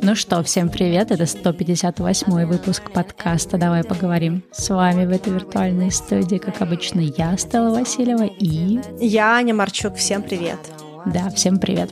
Ну что, всем привет, это 158 выпуск подкаста «Давай поговорим». С вами в этой виртуальной студии, как обычно, я, Стелла Васильева, и... Я, Аня Марчук, всем привет. Да, всем привет.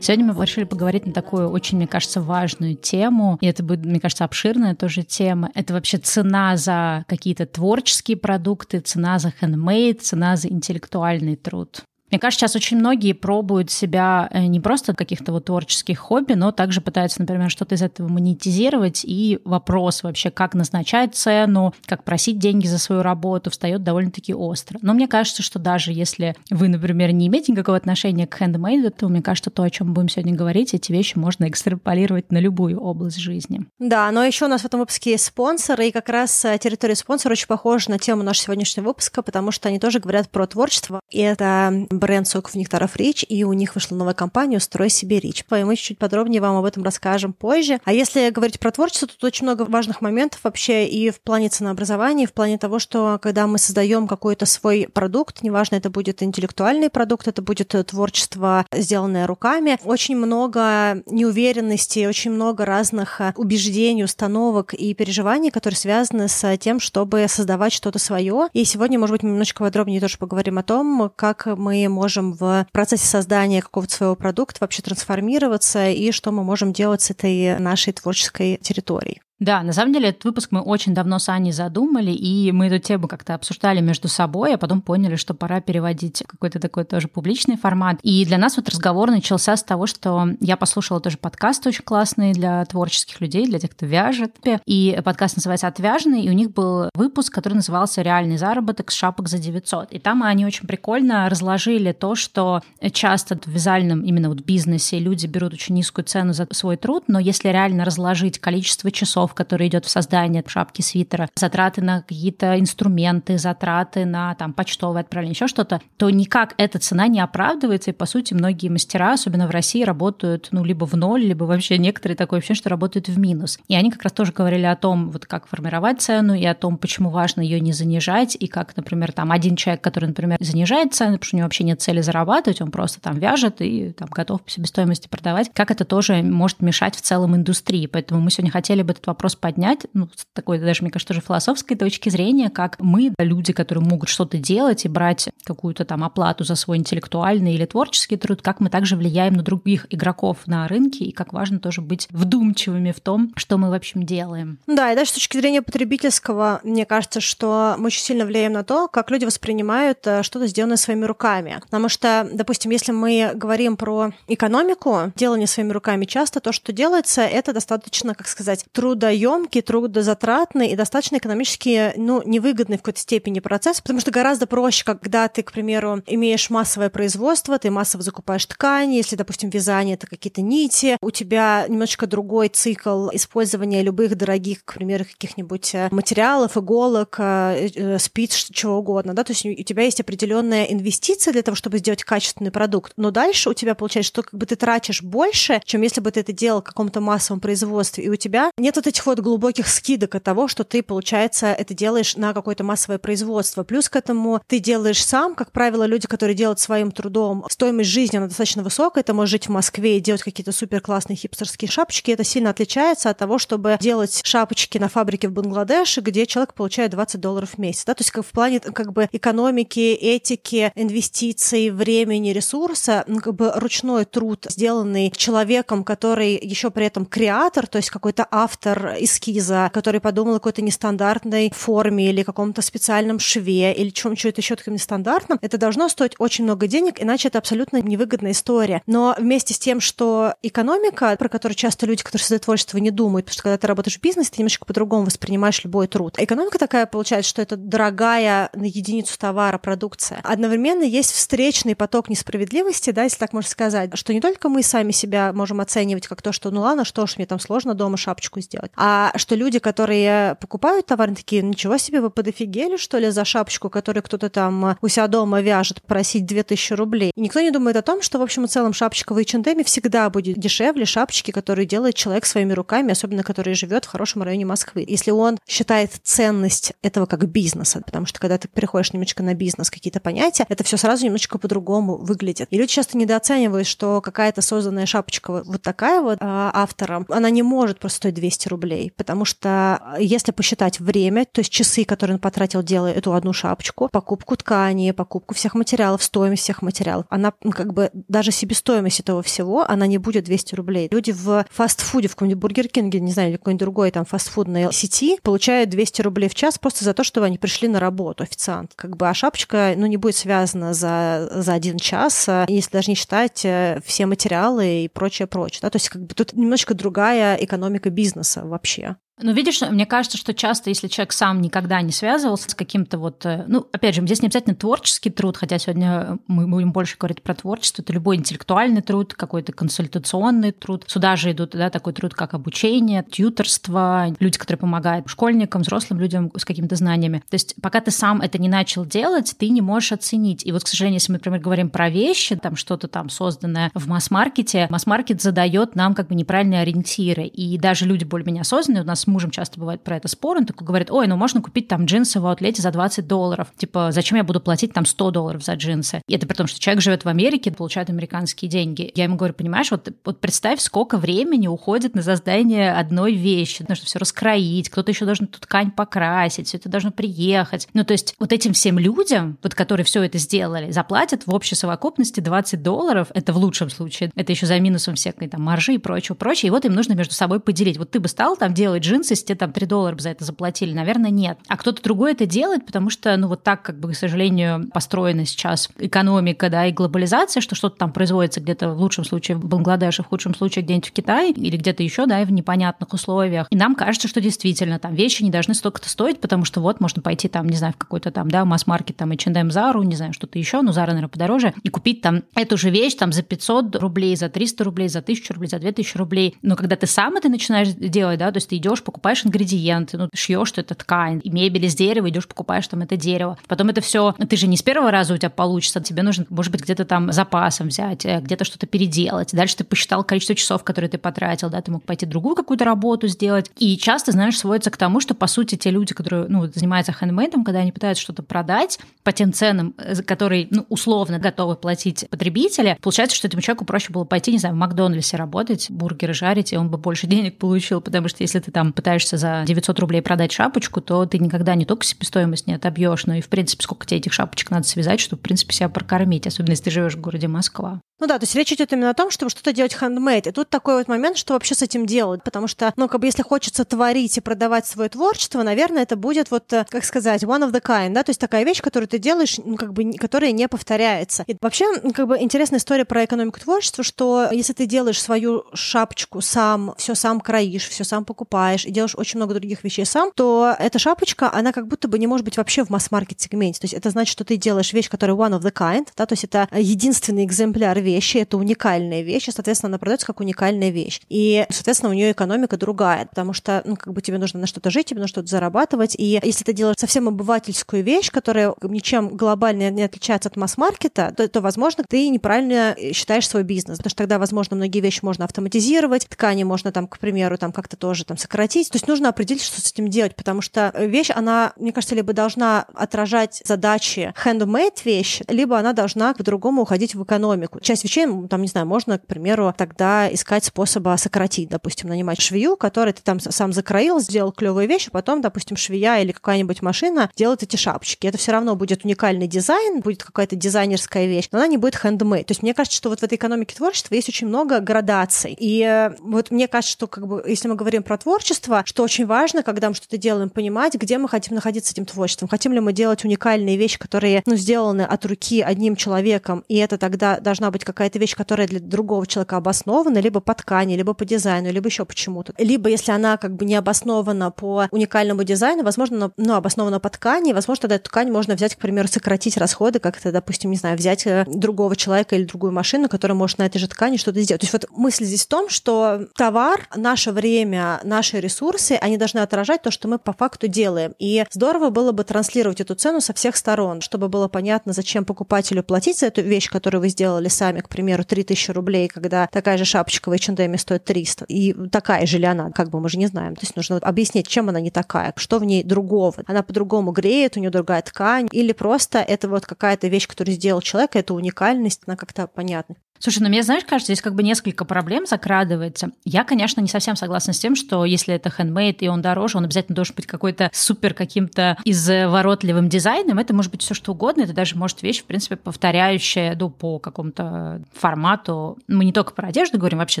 Сегодня мы решили поговорить на такую очень, мне кажется, важную тему. И это будет, мне кажется, обширная тоже тема. Это вообще цена за какие-то творческие продукты, цена за handmade, цена за интеллектуальный труд. Мне кажется, сейчас очень многие пробуют себя э, не просто в каких-то вот творческих хобби, но также пытаются, например, что-то из этого монетизировать. И вопрос вообще, как назначать цену, как просить деньги за свою работу, встает довольно-таки остро. Но мне кажется, что даже если вы, например, не имеете никакого отношения к хендмейду, то мне кажется, то, о чем мы будем сегодня говорить, эти вещи можно экстраполировать на любую область жизни. Да, но еще у нас в этом выпуске есть спонсоры, и как раз э, территория спонсора очень похожа на тему нашего сегодняшнего выпуска, потому что они тоже говорят про творчество. И это бренд соков нектаров Рич, и у них вышла новая компания «Устрой себе Рич». Мы чуть-чуть подробнее вам об этом расскажем позже. А если говорить про творчество, тут очень много важных моментов вообще и в плане ценообразования, и в плане того, что когда мы создаем какой-то свой продукт, неважно, это будет интеллектуальный продукт, это будет творчество, сделанное руками, очень много неуверенности, очень много разных убеждений, установок и переживаний, которые связаны с тем, чтобы создавать что-то свое. И сегодня, может быть, мы немножко подробнее тоже поговорим о том, как мы можем в процессе создания какого-то своего продукта вообще трансформироваться и что мы можем делать с этой нашей творческой территорией. Да, на самом деле этот выпуск мы очень давно с Аней задумали, и мы эту тему как-то обсуждали между собой, а потом поняли, что пора переводить какой-то такой тоже публичный формат. И для нас вот разговор начался с того, что я послушала тоже подкаст очень классный для творческих людей, для тех, кто вяжет. И подкаст называется «Отвяжный», и у них был выпуск, который назывался «Реальный заработок с шапок за 900». И там они очень прикольно разложили то, что часто в вязальном именно вот бизнесе люди берут очень низкую цену за свой труд, но если реально разложить количество часов, часов, который идет в создание шапки, свитера, затраты на какие-то инструменты, затраты на там почтовое отправление, еще что-то, то никак эта цена не оправдывается. И, по сути, многие мастера, особенно в России, работают ну, либо в ноль, либо вообще некоторые такое ощущение, что работают в минус. И они как раз тоже говорили о том, вот как формировать цену и о том, почему важно ее не занижать, и как, например, там один человек, который, например, занижает цену, потому что у него вообще нет цели зарабатывать, он просто там вяжет и там готов по себестоимости продавать, как это тоже может мешать в целом индустрии. Поэтому мы сегодня хотели бы этот вопрос поднять, ну, с такой даже, мне кажется, тоже философской точки зрения, как мы, люди, которые могут что-то делать и брать какую-то там оплату за свой интеллектуальный или творческий труд, как мы также влияем на других игроков на рынке, и как важно тоже быть вдумчивыми в том, что мы, в общем, делаем. Да, и даже с точки зрения потребительского, мне кажется, что мы очень сильно влияем на то, как люди воспринимают э, что-то сделанное своими руками. Потому что, допустим, если мы говорим про экономику, делание своими руками, часто то, что делается, это достаточно, как сказать, трудоемкий трудоемкий, трудозатратный и достаточно экономически ну, невыгодный в какой-то степени процесс, потому что гораздо проще, когда ты, к примеру, имеешь массовое производство, ты массово закупаешь ткани, если, допустим, вязание — это какие-то нити, у тебя немножечко другой цикл использования любых дорогих, к примеру, каких-нибудь э, материалов, иголок, э, э, спиц, чего угодно, да, то есть у тебя есть определенная инвестиция для того, чтобы сделать качественный продукт, но дальше у тебя получается, что как бы ты тратишь больше, чем если бы ты это делал в каком-то массовом производстве, и у тебя нет вот этих вот глубоких скидок от того, что ты, получается, это делаешь на какое-то массовое производство. Плюс к этому ты делаешь сам, как правило, люди, которые делают своим трудом, стоимость жизни, она достаточно высокая, ты можешь жить в Москве и делать какие-то супер классные хипстерские шапочки, это сильно отличается от того, чтобы делать шапочки на фабрике в Бангладеше, где человек получает 20 долларов в месяц. Да? То есть как в плане как бы экономики, этики, инвестиций, времени, ресурса, ну, как бы ручной труд, сделанный человеком, который еще при этом креатор, то есть какой-то автор эскиза, который подумал о какой-то нестандартной форме или каком-то специальном шве или чем-то еще таким нестандартном, это должно стоить очень много денег, иначе это абсолютно невыгодная история. Но вместе с тем, что экономика, про которую часто люди, которые создают творчество, не думают, потому что когда ты работаешь в бизнесе, ты немножко по-другому воспринимаешь любой труд. Экономика такая получается, что это дорогая на единицу товара продукция. Одновременно есть встречный поток несправедливости, да, если так можно сказать, что не только мы сами себя можем оценивать как то, что ну ладно, что ж, мне там сложно дома шапочку сделать, а что люди, которые покупают товар, такие, ничего себе, вы подофигели, что ли, за шапочку, которую кто-то там у себя дома вяжет, просить 2000 рублей. И никто не думает о том, что, в общем и целом, шапочка в H&M всегда будет дешевле шапочки, которые делает человек своими руками, особенно который живет в хорошем районе Москвы. Если он считает ценность этого как бизнеса, потому что когда ты переходишь немножечко на бизнес, какие-то понятия, это все сразу немножечко по-другому выглядит. И люди часто недооценивают, что какая-то созданная шапочка вот такая вот а, автором, она не может просто стоить 200 рублей, потому что а, если посчитать время, то есть часы, которые он потратил, делая эту одну шапочку, покупку ткани, покупку всех материалов, стоимость всех материалов, она как бы даже себестоимость этого всего, она не будет 200 рублей. Люди в фастфуде, в каком-нибудь Бургер Кинге, не знаю, или какой-нибудь другой там фастфудной сети получают 200 рублей в час просто за то, что они пришли на работу, официант. Как бы, а шапочка, ну, не будет связана за, за один час, а если даже не считать э, все материалы и прочее, прочее. Да? То есть как бы тут немножечко другая экономика бизнеса вообще. Ну, видишь, мне кажется, что часто, если человек сам никогда не связывался с каким-то вот... Э, ну, опять же, здесь не обязательно творческий труд, хотя сегодня мы будем больше говорить про творчество. Это любой интеллектуальный труд, какой-то консультационный труд. Сюда же идут да, такой труд, как обучение, тьюторство, люди, которые помогают школьникам, взрослым людям с какими-то знаниями. То есть пока ты сам это не начал делать, ты не можешь оценить. И вот, к сожалению, если мы, например, говорим про вещи, там что-то там созданное в масс-маркете, масс-маркет задает нам как бы неправильные ориентиры. И даже люди более-менее осознанные у нас с мужем часто бывает про это спор, он такой говорит, ой, ну можно купить там джинсы в аутлете за 20 долларов. Типа, зачем я буду платить там 100 долларов за джинсы? И это при том, что человек живет в Америке, получает американские деньги. Я ему говорю, понимаешь, вот, вот представь, сколько времени уходит на создание одной вещи. Нужно все раскроить, кто-то еще должен эту ткань покрасить, все это должно приехать. Ну, то есть вот этим всем людям, вот которые все это сделали, заплатят в общей совокупности 20 долларов, это в лучшем случае, это еще за минусом всякой там маржи и прочего, прочего, и вот им нужно между собой поделить. Вот ты бы стал там делать джинсы, если тебе там 3 доллара за это заплатили? Наверное, нет. А кто-то другой это делает, потому что, ну, вот так, как бы, к сожалению, построена сейчас экономика, да, и глобализация, что что-то там производится где-то в лучшем случае в Бангладеше, в худшем случае где-нибудь в Китае или где-то еще, да, и в непонятных условиях. И нам кажется, что действительно там вещи не должны столько-то стоить, потому что вот можно пойти там, не знаю, в какой-то там, да, масс-маркет, там, H&M, Зару, не знаю, что-то еще, но Зара, наверное, подороже, и купить там эту же вещь там за 500 рублей, за 300 рублей, за 1000 рублей, за 2000 рублей. Но когда ты сам это начинаешь делать, да, то есть ты идешь, покупаешь ингредиенты, ну, шьешь, что это ткань, и мебель из дерева, идешь, покупаешь там это дерево. Потом это все, ты же не с первого раза у тебя получится, тебе нужно, может быть, где-то там запасом взять, э, где-то что-то переделать. Дальше ты посчитал количество часов, которые ты потратил, да, ты мог пойти другую какую-то работу сделать. И часто, знаешь, сводится к тому, что, по сути, те люди, которые, ну, занимаются хендмейдом, когда они пытаются что-то продать по тем ценам, за которые, ну, условно готовы платить потребители, получается, что этому человеку проще было пойти, не знаю, в Макдональдсе работать, бургеры жарить, и он бы больше денег получил, потому что если ты там пытаешься за 900 рублей продать шапочку, то ты никогда не только себестоимость не отобьешь, но и, в принципе, сколько тебе этих шапочек надо связать, чтобы, в принципе, себя прокормить, особенно если ты живешь в городе Москва. Ну да, то есть речь идет именно о том, чтобы что-то делать хендмейд. И тут такой вот момент, что вообще с этим делать. Потому что, ну, как бы если хочется творить и продавать свое творчество, наверное, это будет вот, э, как сказать, one of the kind, да, то есть такая вещь, которую ты делаешь, ну, как бы, которая не повторяется. И вообще, как бы, интересная история про экономику творчества, что если ты делаешь свою шапочку сам, все сам кроишь, все сам покупаешь и делаешь очень много других вещей сам, то эта шапочка, она как будто бы не может быть вообще в масс-маркет сегменте. То есть это значит, что ты делаешь вещь, которая one of the kind, да, то есть это единственный экземпляр вещи, это уникальная вещь, и, соответственно, она продается как уникальная вещь. И, соответственно, у нее экономика другая, потому что, ну, как бы тебе нужно на что-то жить, тебе нужно что-то зарабатывать. И если ты делаешь совсем обывательскую вещь, которая ничем глобально не отличается от масс-маркета, то, то, возможно, ты неправильно считаешь свой бизнес, потому что тогда, возможно, многие вещи можно автоматизировать, ткани можно там, к примеру, там как-то тоже там сократить. То есть нужно определить, что с этим делать, потому что вещь, она, мне кажется, либо должна отражать задачи handmade вещи, либо она должна по-другому уходить в экономику. Часть вещей там, не знаю, можно, к примеру, тогда искать способа сократить, допустим, нанимать швею, который ты там сам закроил, сделал клевые вещи, потом, допустим, швея или какая-нибудь машина делает эти шапочки. Это все равно будет уникальный дизайн, будет какая-то дизайнерская вещь, но она не будет handmade. То есть мне кажется, что вот в этой экономике творчества есть очень много градаций. И э, вот мне кажется, что как бы, если мы говорим про творчество, что очень важно, когда мы что-то делаем, понимать, где мы хотим находиться этим творчеством. Хотим ли мы делать уникальные вещи, которые ну, сделаны от руки одним человеком, и это тогда должна быть какая-то вещь, которая для другого человека обоснована, либо по ткани, либо по дизайну, либо еще почему-то. Либо если она как бы не обоснована по уникальному дизайну, возможно, ну, обоснована по ткани, возможно, тогда эту ткань можно взять, к примеру, сократить расходы, как это, допустим, не знаю, взять э, другого человека или другую машину, которая может на этой же ткани что-то сделать. То есть вот мысль здесь в том, что товар, наше время, наши ресурсы, они должны отражать то, что мы по факту делаем. И здорово было бы транслировать эту цену со всех сторон, чтобы было понятно, зачем покупателю платить за эту вещь, которую вы сделали сами, к примеру, 3000 рублей, когда такая же шапочка в H&M стоит 300. И такая же ли она, как бы мы же не знаем. То есть нужно объяснить, чем она не такая, что в ней другого. Она по-другому греет, у нее другая ткань, или просто это вот какая-то вещь, которую сделал человек, это уникальность, она как-то понятна. Слушай, ну мне, знаешь, кажется, здесь как бы несколько проблем закрадывается. Я, конечно, не совсем согласна с тем, что если это хендмейд и он дороже, он обязательно должен быть какой-то супер каким-то изворотливым дизайном. Это может быть все что угодно. Это даже может вещь, в принципе, повторяющая ну, по какому-то формату. Мы не только про одежду говорим вообще,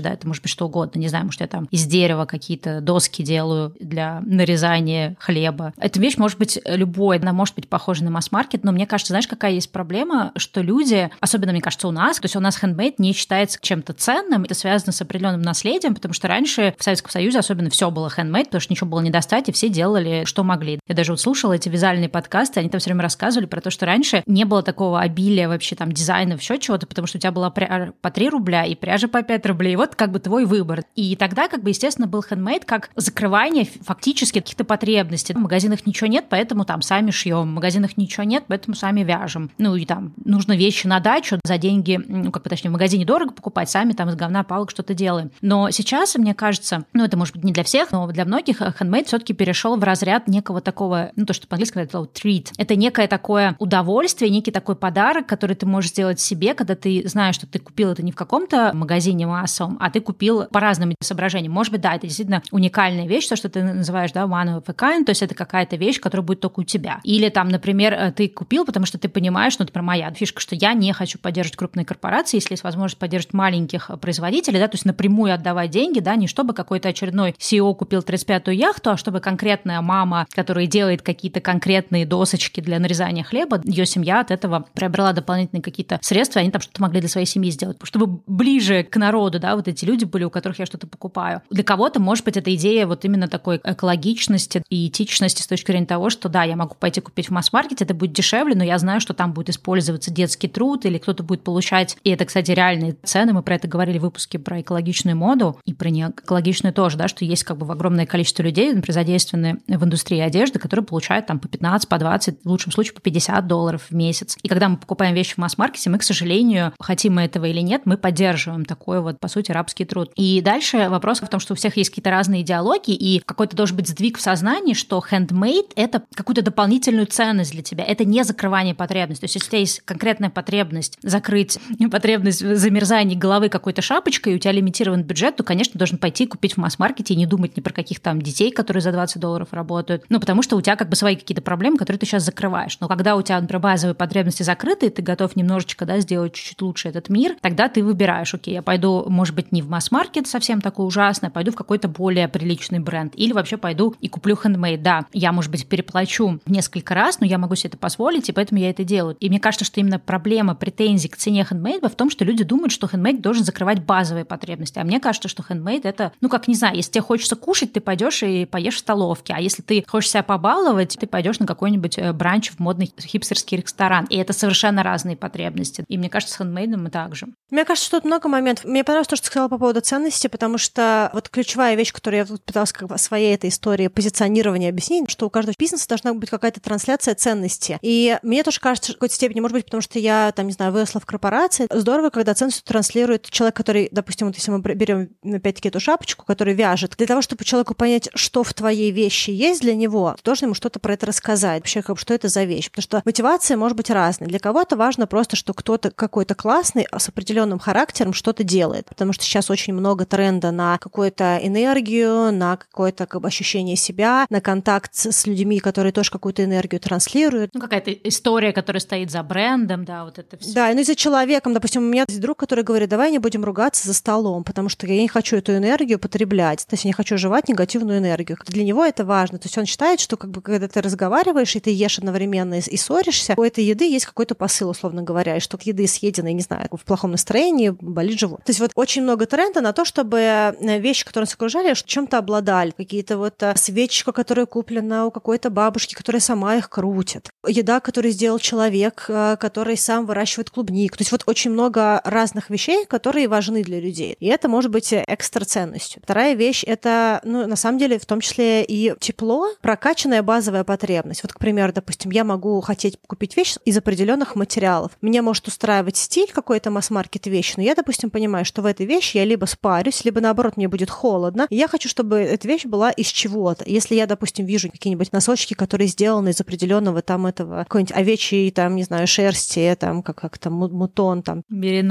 да, это может быть что угодно. Не знаю, может, я там из дерева какие-то доски делаю для нарезания хлеба. Эта вещь может быть любой, она может быть похожа на масс-маркет, но мне кажется, знаешь, какая есть проблема, что люди, особенно, мне кажется, у нас, то есть у нас хендмейд предмет не считается чем-то ценным. Это связано с определенным наследием, потому что раньше в Советском Союзе особенно все было handmade, потому что ничего было не достать, и все делали, что могли. Я даже вот слушала эти вязальные подкасты, они там все время рассказывали про то, что раньше не было такого обилия вообще там дизайнов, еще чего-то, потому что у тебя была пряжа по 3 рубля и пряжа по 5 рублей. И вот как бы твой выбор. И тогда как бы, естественно, был handmade как закрывание фактически каких-то потребностей. В магазинах ничего нет, поэтому там сами шьем. В магазинах ничего нет, поэтому сами вяжем. Ну и там нужно вещи на дачу за деньги, ну как бы точнее, в магазине дорого покупать, сами там из говна палок что-то делаем. Но сейчас, мне кажется, ну это может быть не для всех, но для многих handmade все-таки перешел в разряд некого такого, ну то, что по-английски говорят treat. Это некое такое удовольствие, некий такой подарок, который ты можешь сделать себе, когда ты знаешь, что ты купил это не в каком-то магазине массовом, а ты купил по разным соображениям. Может быть, да, это действительно уникальная вещь, то, что ты называешь, да, one of a kind, то есть это какая-то вещь, которая будет только у тебя. Или там, например, ты купил, потому что ты понимаешь, ну, это про моя фишка, что я не хочу поддерживать крупные корпорации, если возможность поддерживать маленьких производителей, да, то есть напрямую отдавать деньги, да, не чтобы какой-то очередной CEO купил 35-ю яхту, а чтобы конкретная мама, которая делает какие-то конкретные досочки для нарезания хлеба, ее семья от этого приобрела дополнительные какие-то средства, они там что-то могли для своей семьи сделать, чтобы ближе к народу, да, вот эти люди были, у которых я что-то покупаю. Для кого-то, может быть, эта идея вот именно такой экологичности и этичности с точки зрения того, что да, я могу пойти купить в масс-маркете, это будет дешевле, но я знаю, что там будет использоваться детский труд или кто-то будет получать, и это, кстати, реальные цены, мы про это говорили в выпуске про экологичную моду и про неэкологичную тоже, да, что есть как бы огромное количество людей, например, задействованы в индустрии одежды, которые получают там по 15, по 20, в лучшем случае по 50 долларов в месяц. И когда мы покупаем вещи в масс-маркете, мы, к сожалению, хотим мы этого или нет, мы поддерживаем такой вот, по сути, рабский труд. И дальше вопрос в том, что у всех есть какие-то разные идеологии, и какой-то должен быть сдвиг в сознании, что handmade — это какую-то дополнительную ценность для тебя. Это не закрывание потребности. То есть если у тебя есть конкретная потребность закрыть потребность замерзания головы какой-то шапочкой, и у тебя лимитирован бюджет, то, конечно, должен пойти купить в масс-маркете и не думать ни про каких там детей, которые за 20 долларов работают. Ну, потому что у тебя как бы свои какие-то проблемы, которые ты сейчас закрываешь. Но когда у тебя, например, базовые потребности закрыты, и ты готов немножечко да, сделать чуть-чуть лучше этот мир, тогда ты выбираешь, окей, я пойду, может быть, не в масс-маркет совсем такой ужасный, а пойду в какой-то более приличный бренд. Или вообще пойду и куплю хендмейд. Да, я, может быть, переплачу несколько раз, но я могу себе это позволить, и поэтому я это делаю. И мне кажется, что именно проблема претензий к цене хендмейда в том, что люди думают, что хендмейд должен закрывать базовые потребности. А мне кажется, что хендмейд это, ну как не знаю, если тебе хочется кушать, ты пойдешь и поешь в столовке. А если ты хочешь себя побаловать, ты пойдешь на какой-нибудь э, бранч в модный хипстерский ресторан. И это совершенно разные потребности. И мне кажется, с хендмейдом мы также. Мне кажется, что тут много моментов. Мне понравилось то, что ты сказала по поводу ценности, потому что вот ключевая вещь, которую я тут пыталась как бы своей этой истории позиционирования объяснить, что у каждого бизнеса должна быть какая-то трансляция ценности. И мне тоже кажется, в какой-то степени, может быть, потому что я, там, не знаю, выросла в корпорации, здорово, когда транслируется транслирует человек, который, допустим, вот если мы берем опять-таки эту шапочку, который вяжет, для того, чтобы человеку понять, что в твоей вещи есть для него, ты должен ему что-то про это рассказать, вообще, как, что это за вещь. Потому что мотивация может быть разной. Для кого-то важно просто, что кто-то какой-то классный с определенным характером что-то делает, потому что сейчас очень много тренда на какую-то энергию, на какое-то как бы, ощущение себя, на контакт с людьми, которые тоже какую-то энергию транслируют. Ну, какая-то история, которая стоит за брендом, да, вот это все. Да, ну и за человеком, допустим, у меня есть друг, который говорит, давай не будем ругаться за столом, потому что я не хочу эту энергию потреблять, то есть я не хочу жевать негативную энергию. Для него это важно. То есть он считает, что как бы когда ты разговариваешь, и ты ешь одновременно и, ссоришься, у этой еды есть какой-то посыл, условно говоря, и что к еды съеденной, не знаю, в плохом настроении болит живот. То есть вот очень много тренда на то, чтобы э, вещи, которые нас окружали, чем-то обладали. Какие-то вот э, свечка, которая куплена у какой-то бабушки, которая сама их крутит. Еда, которую сделал человек, э, который сам выращивает клубник. То есть вот очень много разных вещей, которые важны для людей. И это может быть экстра ценностью. Вторая вещь — это ну, на самом деле, в том числе и тепло, прокачанная базовая потребность. Вот, к примеру, допустим, я могу хотеть купить вещь из определенных материалов. Меня может устраивать стиль какой-то масс-маркет вещи, но я, допустим, понимаю, что в этой вещи я либо спарюсь, либо, наоборот, мне будет холодно. И я хочу, чтобы эта вещь была из чего-то. Если я, допустим, вижу какие-нибудь носочки, которые сделаны из определенного там этого какой-нибудь овечьей, там, не знаю, шерсти, там, как, как там, мутон, там.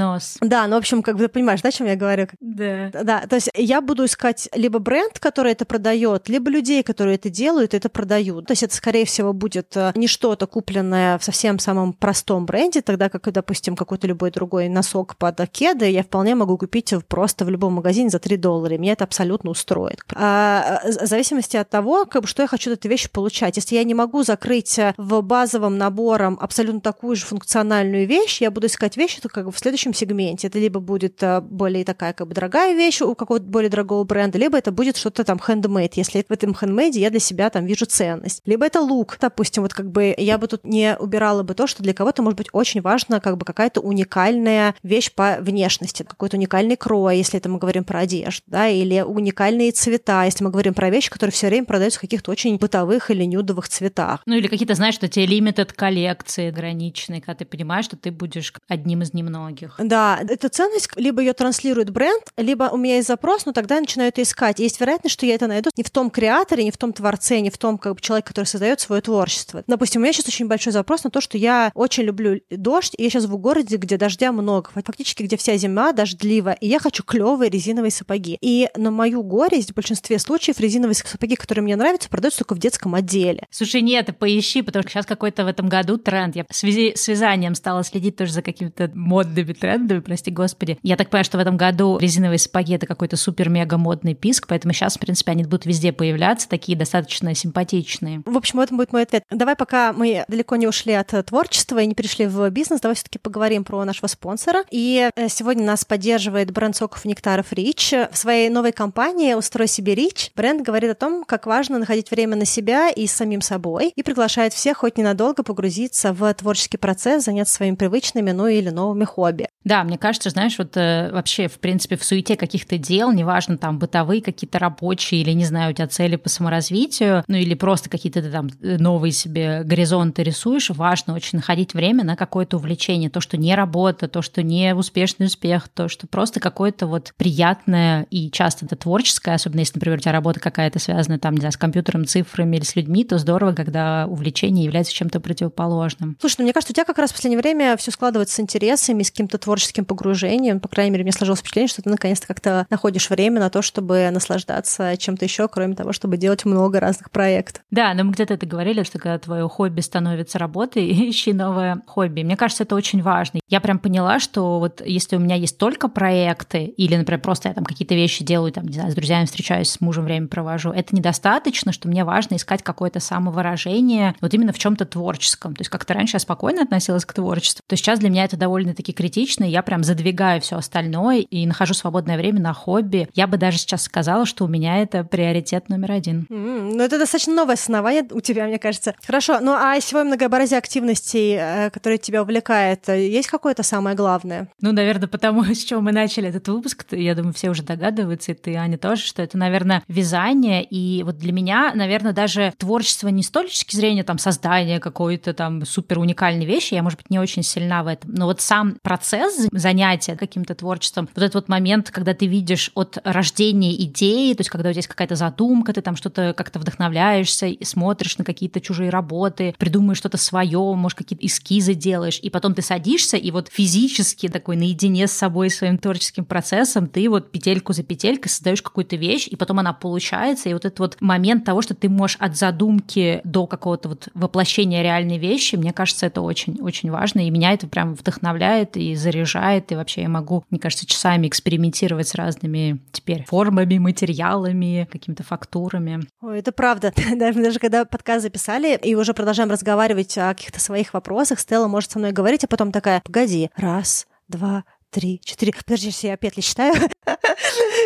Меринос. Да, ну, в общем, как бы ты понимаешь, да, о чем я говорю? Да. Да, то есть я буду искать либо бренд, который это продает, либо людей, которые это делают, это продают. То есть это, скорее всего, будет э, не что-то купленное в совсем самом простом бренде, тогда как, допустим, какой-то любой другой носок под кеды я вполне могу купить просто в любом магазине за 3 доллара. И меня это абсолютно устроит. А, э, в зависимости от того, как бы, что я хочу от этой вещи получать. Если я не могу закрыть э, в базовом набором абсолютно такую же функциональную вещь, я буду искать вещи как бы в следующем сегменте. Это либо будет более такая как бы дорогая вещь у какого-то более дорогого бренда, либо это будет что-то там handmade, если в этом handmade я для себя там вижу ценность. Либо это лук, допустим, вот как бы я бы тут не убирала бы то, что для кого-то может быть очень важно как бы какая-то уникальная вещь по внешности, какой-то уникальный крой, если это мы говорим про одежду, да, или уникальные цвета, если мы говорим про вещи, которые все время продаются в каких-то очень бытовых или нюдовых цветах. Ну или какие-то, знаешь, что тебе limited коллекции ограниченные, когда ты понимаешь, что ты будешь одним из немногих. Да, эта ценность либо ее транслирует бренд, либо у меня есть запрос, но тогда я начинаю это искать. Есть вероятность, что я это найду не в том креаторе, не в том творце, не в том как бы, человеке, который создает свое творчество. Допустим, у меня сейчас очень большой запрос на то, что я очень люблю дождь, и я сейчас в городе, где дождя много, фактически где вся зима дождливая, и я хочу клевые резиновые сапоги. И на мою горесть в большинстве случаев резиновые сапоги, которые мне нравятся, продаются только в детском отделе. Слушай, нет, поищи, потому что сейчас какой-то в этом году тренд. Я в связи с вязанием стала следить тоже за какими-то модными трендами, прости господи. Я так понимаю, что в этом году резиновые сапоги — это какой-то супер-мега модный писк, поэтому сейчас, в принципе, они будут везде появляться, такие достаточно симпатичные. В общем, это будет мой ответ. Давай, пока мы далеко не ушли от творчества и не перешли в бизнес, давай все таки поговорим про нашего спонсора. И э, сегодня нас поддерживает бренд соков нектаров Рич. В своей новой компании «Устрой себе Рич» бренд говорит о том, как важно находить время на себя и с самим собой, и приглашает всех хоть ненадолго погрузиться в творческий процесс, заняться своими привычными, ну или новыми хобби. Да, мне кажется, знаешь, вот э, вообще, в принципе, в суете каких-то дел, неважно, там, бытовые какие-то рабочие или, не знаю, у тебя цели по саморазвитию, ну или просто какие-то там э, новые себе горизонты рисуешь, важно очень находить время на какое-то увлечение, то, что не работа, то, что не успешный успех, то, что просто какое-то вот приятное и часто это творческое, особенно если, например, у тебя работа какая-то связана там, не знаю, с компьютером, цифрами или с людьми, то здорово, когда увлечение является чем-то противоположным. Слушай, ну мне кажется, у тебя как раз в последнее время все складывается с интересами, с каким-то творческим погружением. По крайней мере, мне сложилось впечатление, что ты наконец-то как-то находишь время на то, чтобы наслаждаться чем-то еще, кроме того, чтобы делать много разных проектов. Да, но мы где-то это говорили, что когда твое хобби становится работой, ищи новое хобби. Мне кажется, это очень важно. Я прям поняла, что вот если у меня есть только проекты, или, например, просто я там какие-то вещи делаю, там, не знаю, с друзьями встречаюсь, с мужем время провожу, это недостаточно, что мне важно искать какое-то самовыражение вот именно в чем-то творческом. То есть как-то раньше я спокойно относилась к творчеству, то сейчас для меня это довольно-таки критично, и я прям задвигаю все остальное и нахожу свободное время на хобби. Я бы даже сейчас сказала, что у меня это приоритет номер один. Mm, ну, это достаточно новое основание у тебя, мне кажется. Хорошо, ну а сегодня многообразие активностей, э, которые тебя увлекает, есть какое-то самое главное? Ну, наверное, потому с чего мы начали этот выпуск, я думаю, все уже догадываются, и ты, Аня, тоже, что это, наверное, вязание, и вот для меня, наверное, даже творчество не с точки зрения там создания какой-то там супер уникальной вещи, я, может быть, не очень сильна в этом, но вот сам процесс занятия каким-то творчеством, вот этот вот момент, когда ты видишь от рождения идеи, то есть когда у тебя есть какая-то задумка, ты там что-то как-то вдохновляешься, и смотришь на какие-то чужие работы, придумаешь что-то свое, может, какие-то эскизы делаешь, и потом ты садишься, и вот физически такой наедине с собой, своим творческим процессом, ты вот петельку за петелькой создаешь какую-то вещь, и потом она получается, и вот этот вот момент того, что ты можешь от задумки до какого-то вот воплощения реальной вещи, мне кажется, это очень-очень важно, и меня это прям вдохновляет и заряжает, и вообще я могу, мне кажется, часами экспериментировать с разными теперь формами, материалами, какими-то фактурами. Ой, это правда. Даже, даже когда подкаст записали и уже продолжаем разговаривать о каких-то своих вопросах, Стелла может со мной говорить, а потом такая, погоди, раз, два, три, четыре. Подожди, я петли считаю.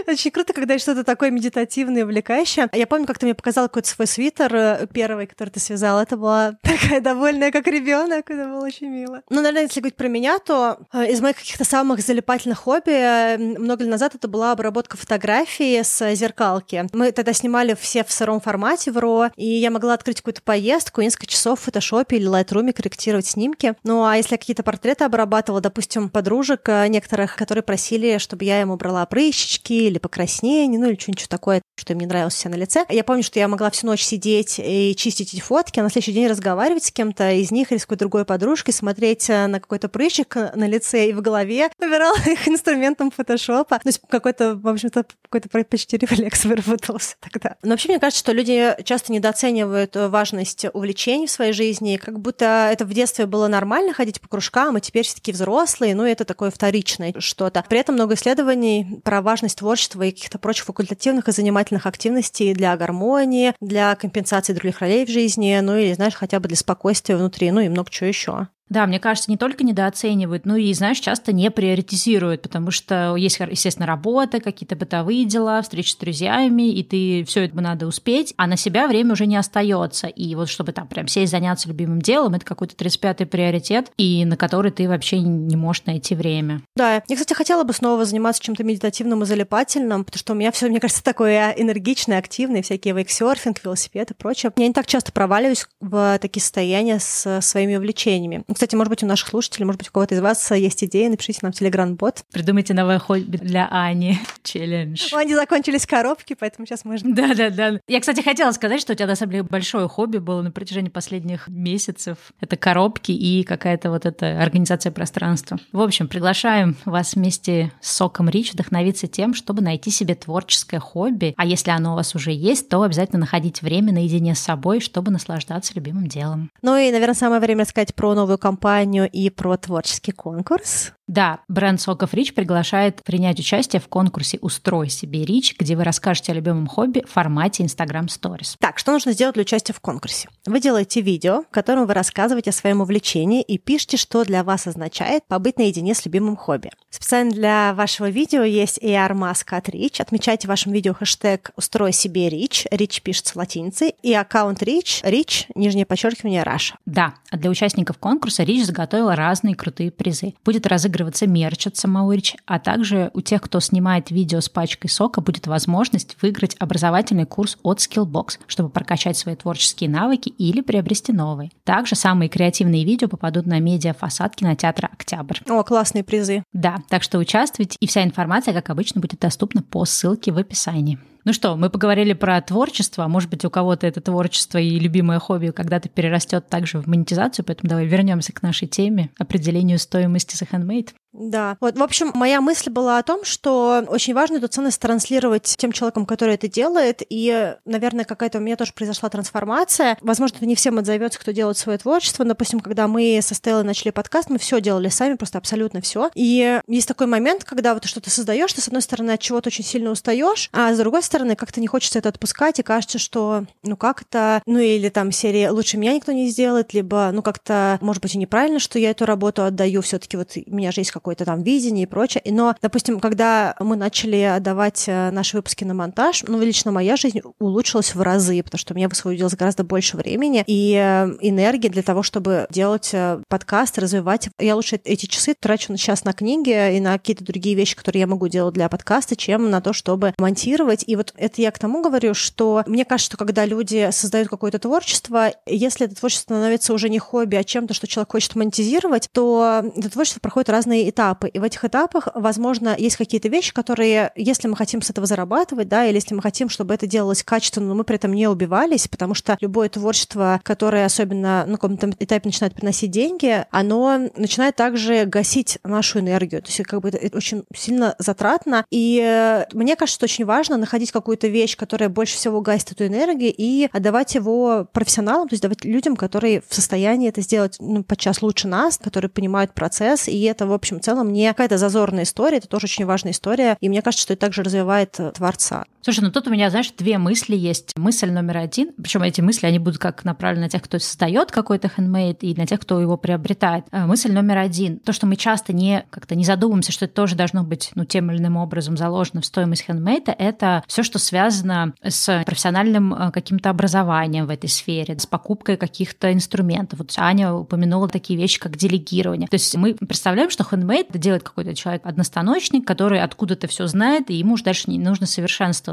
Очень круто, когда что-то такое медитативное, увлекающее. Я помню, как ты мне показала какой-то свой свитер э, первый, который ты связала. Это была такая довольная, как ребенок. Это было очень мило. Ну, наверное, если говорить про меня, то э, из моих каких-то самых залипательных хобби э, много лет назад это была обработка фотографии с зеркалки. Мы тогда снимали все в сыром формате в RAW, и я могла открыть какую-то поездку, несколько часов в фотошопе или Lightroom корректировать снимки. Ну, а если я какие-то портреты обрабатывала, допустим, подружек некоторых, которые просили, чтобы я им убрала прыщички или покраснение, ну или что-нибудь такое, что им не нравилось все на лице. Я помню, что я могла всю ночь сидеть и чистить эти фотки, а на следующий день разговаривать с кем-то из них или с какой-то другой подружкой, смотреть э, на какой-то прыщик на лице и в голове, выбирала их инструментом фотошопа. То есть какой-то, в общем-то, какой-то почти рефлекс выработался тогда. Но вообще, мне кажется, что люди часто недооценивают важность увлечений в своей жизни, как будто это в детстве было нормально ходить по кружкам, а теперь все таки взрослые, ну, это такое вторичное что-то. При этом много исследований про важность творчества и каких-то прочих факультативных и занимательных активностей для гармонии, для компенсации других ролей в жизни, ну или, знаешь, хотя бы для спокойствия внутри, ну и много чего еще. Да, мне кажется, не только недооценивают, но и, знаешь, часто не приоритизируют, потому что есть, естественно, работа, какие-то бытовые дела, встречи с друзьями, и ты все это надо успеть, а на себя время уже не остается. И вот чтобы там прям сесть заняться любимым делом, это какой-то 35-й приоритет, и на который ты вообще не можешь найти время. Да, я, кстати, хотела бы снова заниматься чем-то медитативным и залипательным, потому что у меня все, мне кажется, такое энергичное, активное, всякие вейксерфинг, велосипед и прочее. Я не так часто проваливаюсь в такие состояния с своими увлечениями. Кстати, может быть, у наших слушателей, может быть, у кого-то из вас есть идеи, напишите нам в Телеграм-бот. Придумайте новое хобби для Ани. Челлендж. У Ани закончились коробки, поэтому сейчас можно... Да-да-да. Я, кстати, хотела сказать, что у тебя, на самом деле, большое хобби было на протяжении последних месяцев. Это коробки и какая-то вот эта организация пространства. В общем, приглашаем вас вместе с Соком Рич вдохновиться тем, чтобы найти себе творческое хобби. А если оно у вас уже есть, то обязательно находить время наедине с собой, чтобы наслаждаться любимым делом. Ну и, наверное, самое время рассказать про новую компанию и про творческий конкурс. Да, бренд Соков Рич приглашает принять участие в конкурсе «Устрой себе Рич», где вы расскажете о любимом хобби в формате Instagram Stories. Так, что нужно сделать для участия в конкурсе? Вы делаете видео, в котором вы рассказываете о своем увлечении и пишете, что для вас означает побыть наедине с любимым хобби. Специально для вашего видео есть AR-маска от Rich. Отмечайте в вашем видео хэштег «Устрой себе Rich», Rich пишется латиницей, и аккаунт Rich, Rich, нижнее подчеркивание, Раша. Да, а для участников конкурса Rich заготовила разные крутые призы. Будет разыгрываться разыгрываться мерч от самого Рич, а также у тех, кто снимает видео с пачкой сока, будет возможность выиграть образовательный курс от Skillbox, чтобы прокачать свои творческие навыки или приобрести новые. Также самые креативные видео попадут на медиа фасад кинотеатра «Октябрь». О, классные призы. Да, так что участвуйте, и вся информация, как обычно, будет доступна по ссылке в описании. Ну что, мы поговорили про творчество. Может быть, у кого-то это творчество и любимое хобби когда-то перерастет также в монетизацию, поэтому давай вернемся к нашей теме определению стоимости за handmade. Да. Вот, в общем, моя мысль была о том, что очень важно эту ценность транслировать тем человеком, который это делает. И, наверное, какая-то у меня тоже произошла трансформация. Возможно, это не всем отзовется, кто делает свое творчество. Допустим, когда мы со Стеллой начали подкаст, мы все делали сами, просто абсолютно все. И есть такой момент, когда вот что-то создаешь, ты, с одной стороны, от чего-то очень сильно устаешь, а с другой стороны, как-то не хочется это отпускать, и кажется, что, ну, как это, ну, или там серии «Лучше меня никто не сделает», либо, ну, как-то, может быть, и неправильно, что я эту работу отдаю, все таки вот у меня же есть какой-то там видение и прочее. Но, допустим, когда мы начали отдавать э, наши выпуски на монтаж, ну, лично моя жизнь улучшилась в разы, потому что у меня высвободилось гораздо больше времени и э, энергии для того, чтобы делать э, подкаст, развивать. Я лучше эти часы трачу сейчас на книги и на какие-то другие вещи, которые я могу делать для подкаста, чем на то, чтобы монтировать. И вот это я к тому говорю, что мне кажется, что когда люди создают какое-то творчество, если это творчество становится уже не хобби, а чем-то, что человек хочет монетизировать, то это творчество проходит разные этапы. И в этих этапах, возможно, есть какие-то вещи, которые, если мы хотим с этого зарабатывать, да, или если мы хотим, чтобы это делалось качественно, но мы при этом не убивались, потому что любое творчество, которое особенно на каком-то этапе начинает приносить деньги, оно начинает также гасить нашу энергию. То есть как бы это очень сильно затратно. И э, мне кажется, очень важно находить какую-то вещь, которая больше всего гасит эту энергию, и отдавать его профессионалам, то есть давать людям, которые в состоянии это сделать ну, подчас лучше нас, которые понимают процесс, и это, в общем, общем целом не какая-то зазорная история, это тоже очень важная история, и мне кажется, что это также развивает э, творца. Слушай, ну тут у меня, знаешь, две мысли есть. Мысль номер один, причем эти мысли, они будут как направлены на тех, кто создает какой-то хендмейд, и на тех, кто его приобретает. Э, мысль номер один, то, что мы часто не как-то не задумываемся, что это тоже должно быть ну, тем или иным образом заложено в стоимость хендмейда, это все, что связано с профессиональным э, каким-то образованием в этой сфере, с покупкой каких-то инструментов. Вот Аня упомянула такие вещи, как делегирование. То есть мы представляем, что хендмейд делает какой-то человек одностаночник, который откуда-то все знает, и ему уже дальше не нужно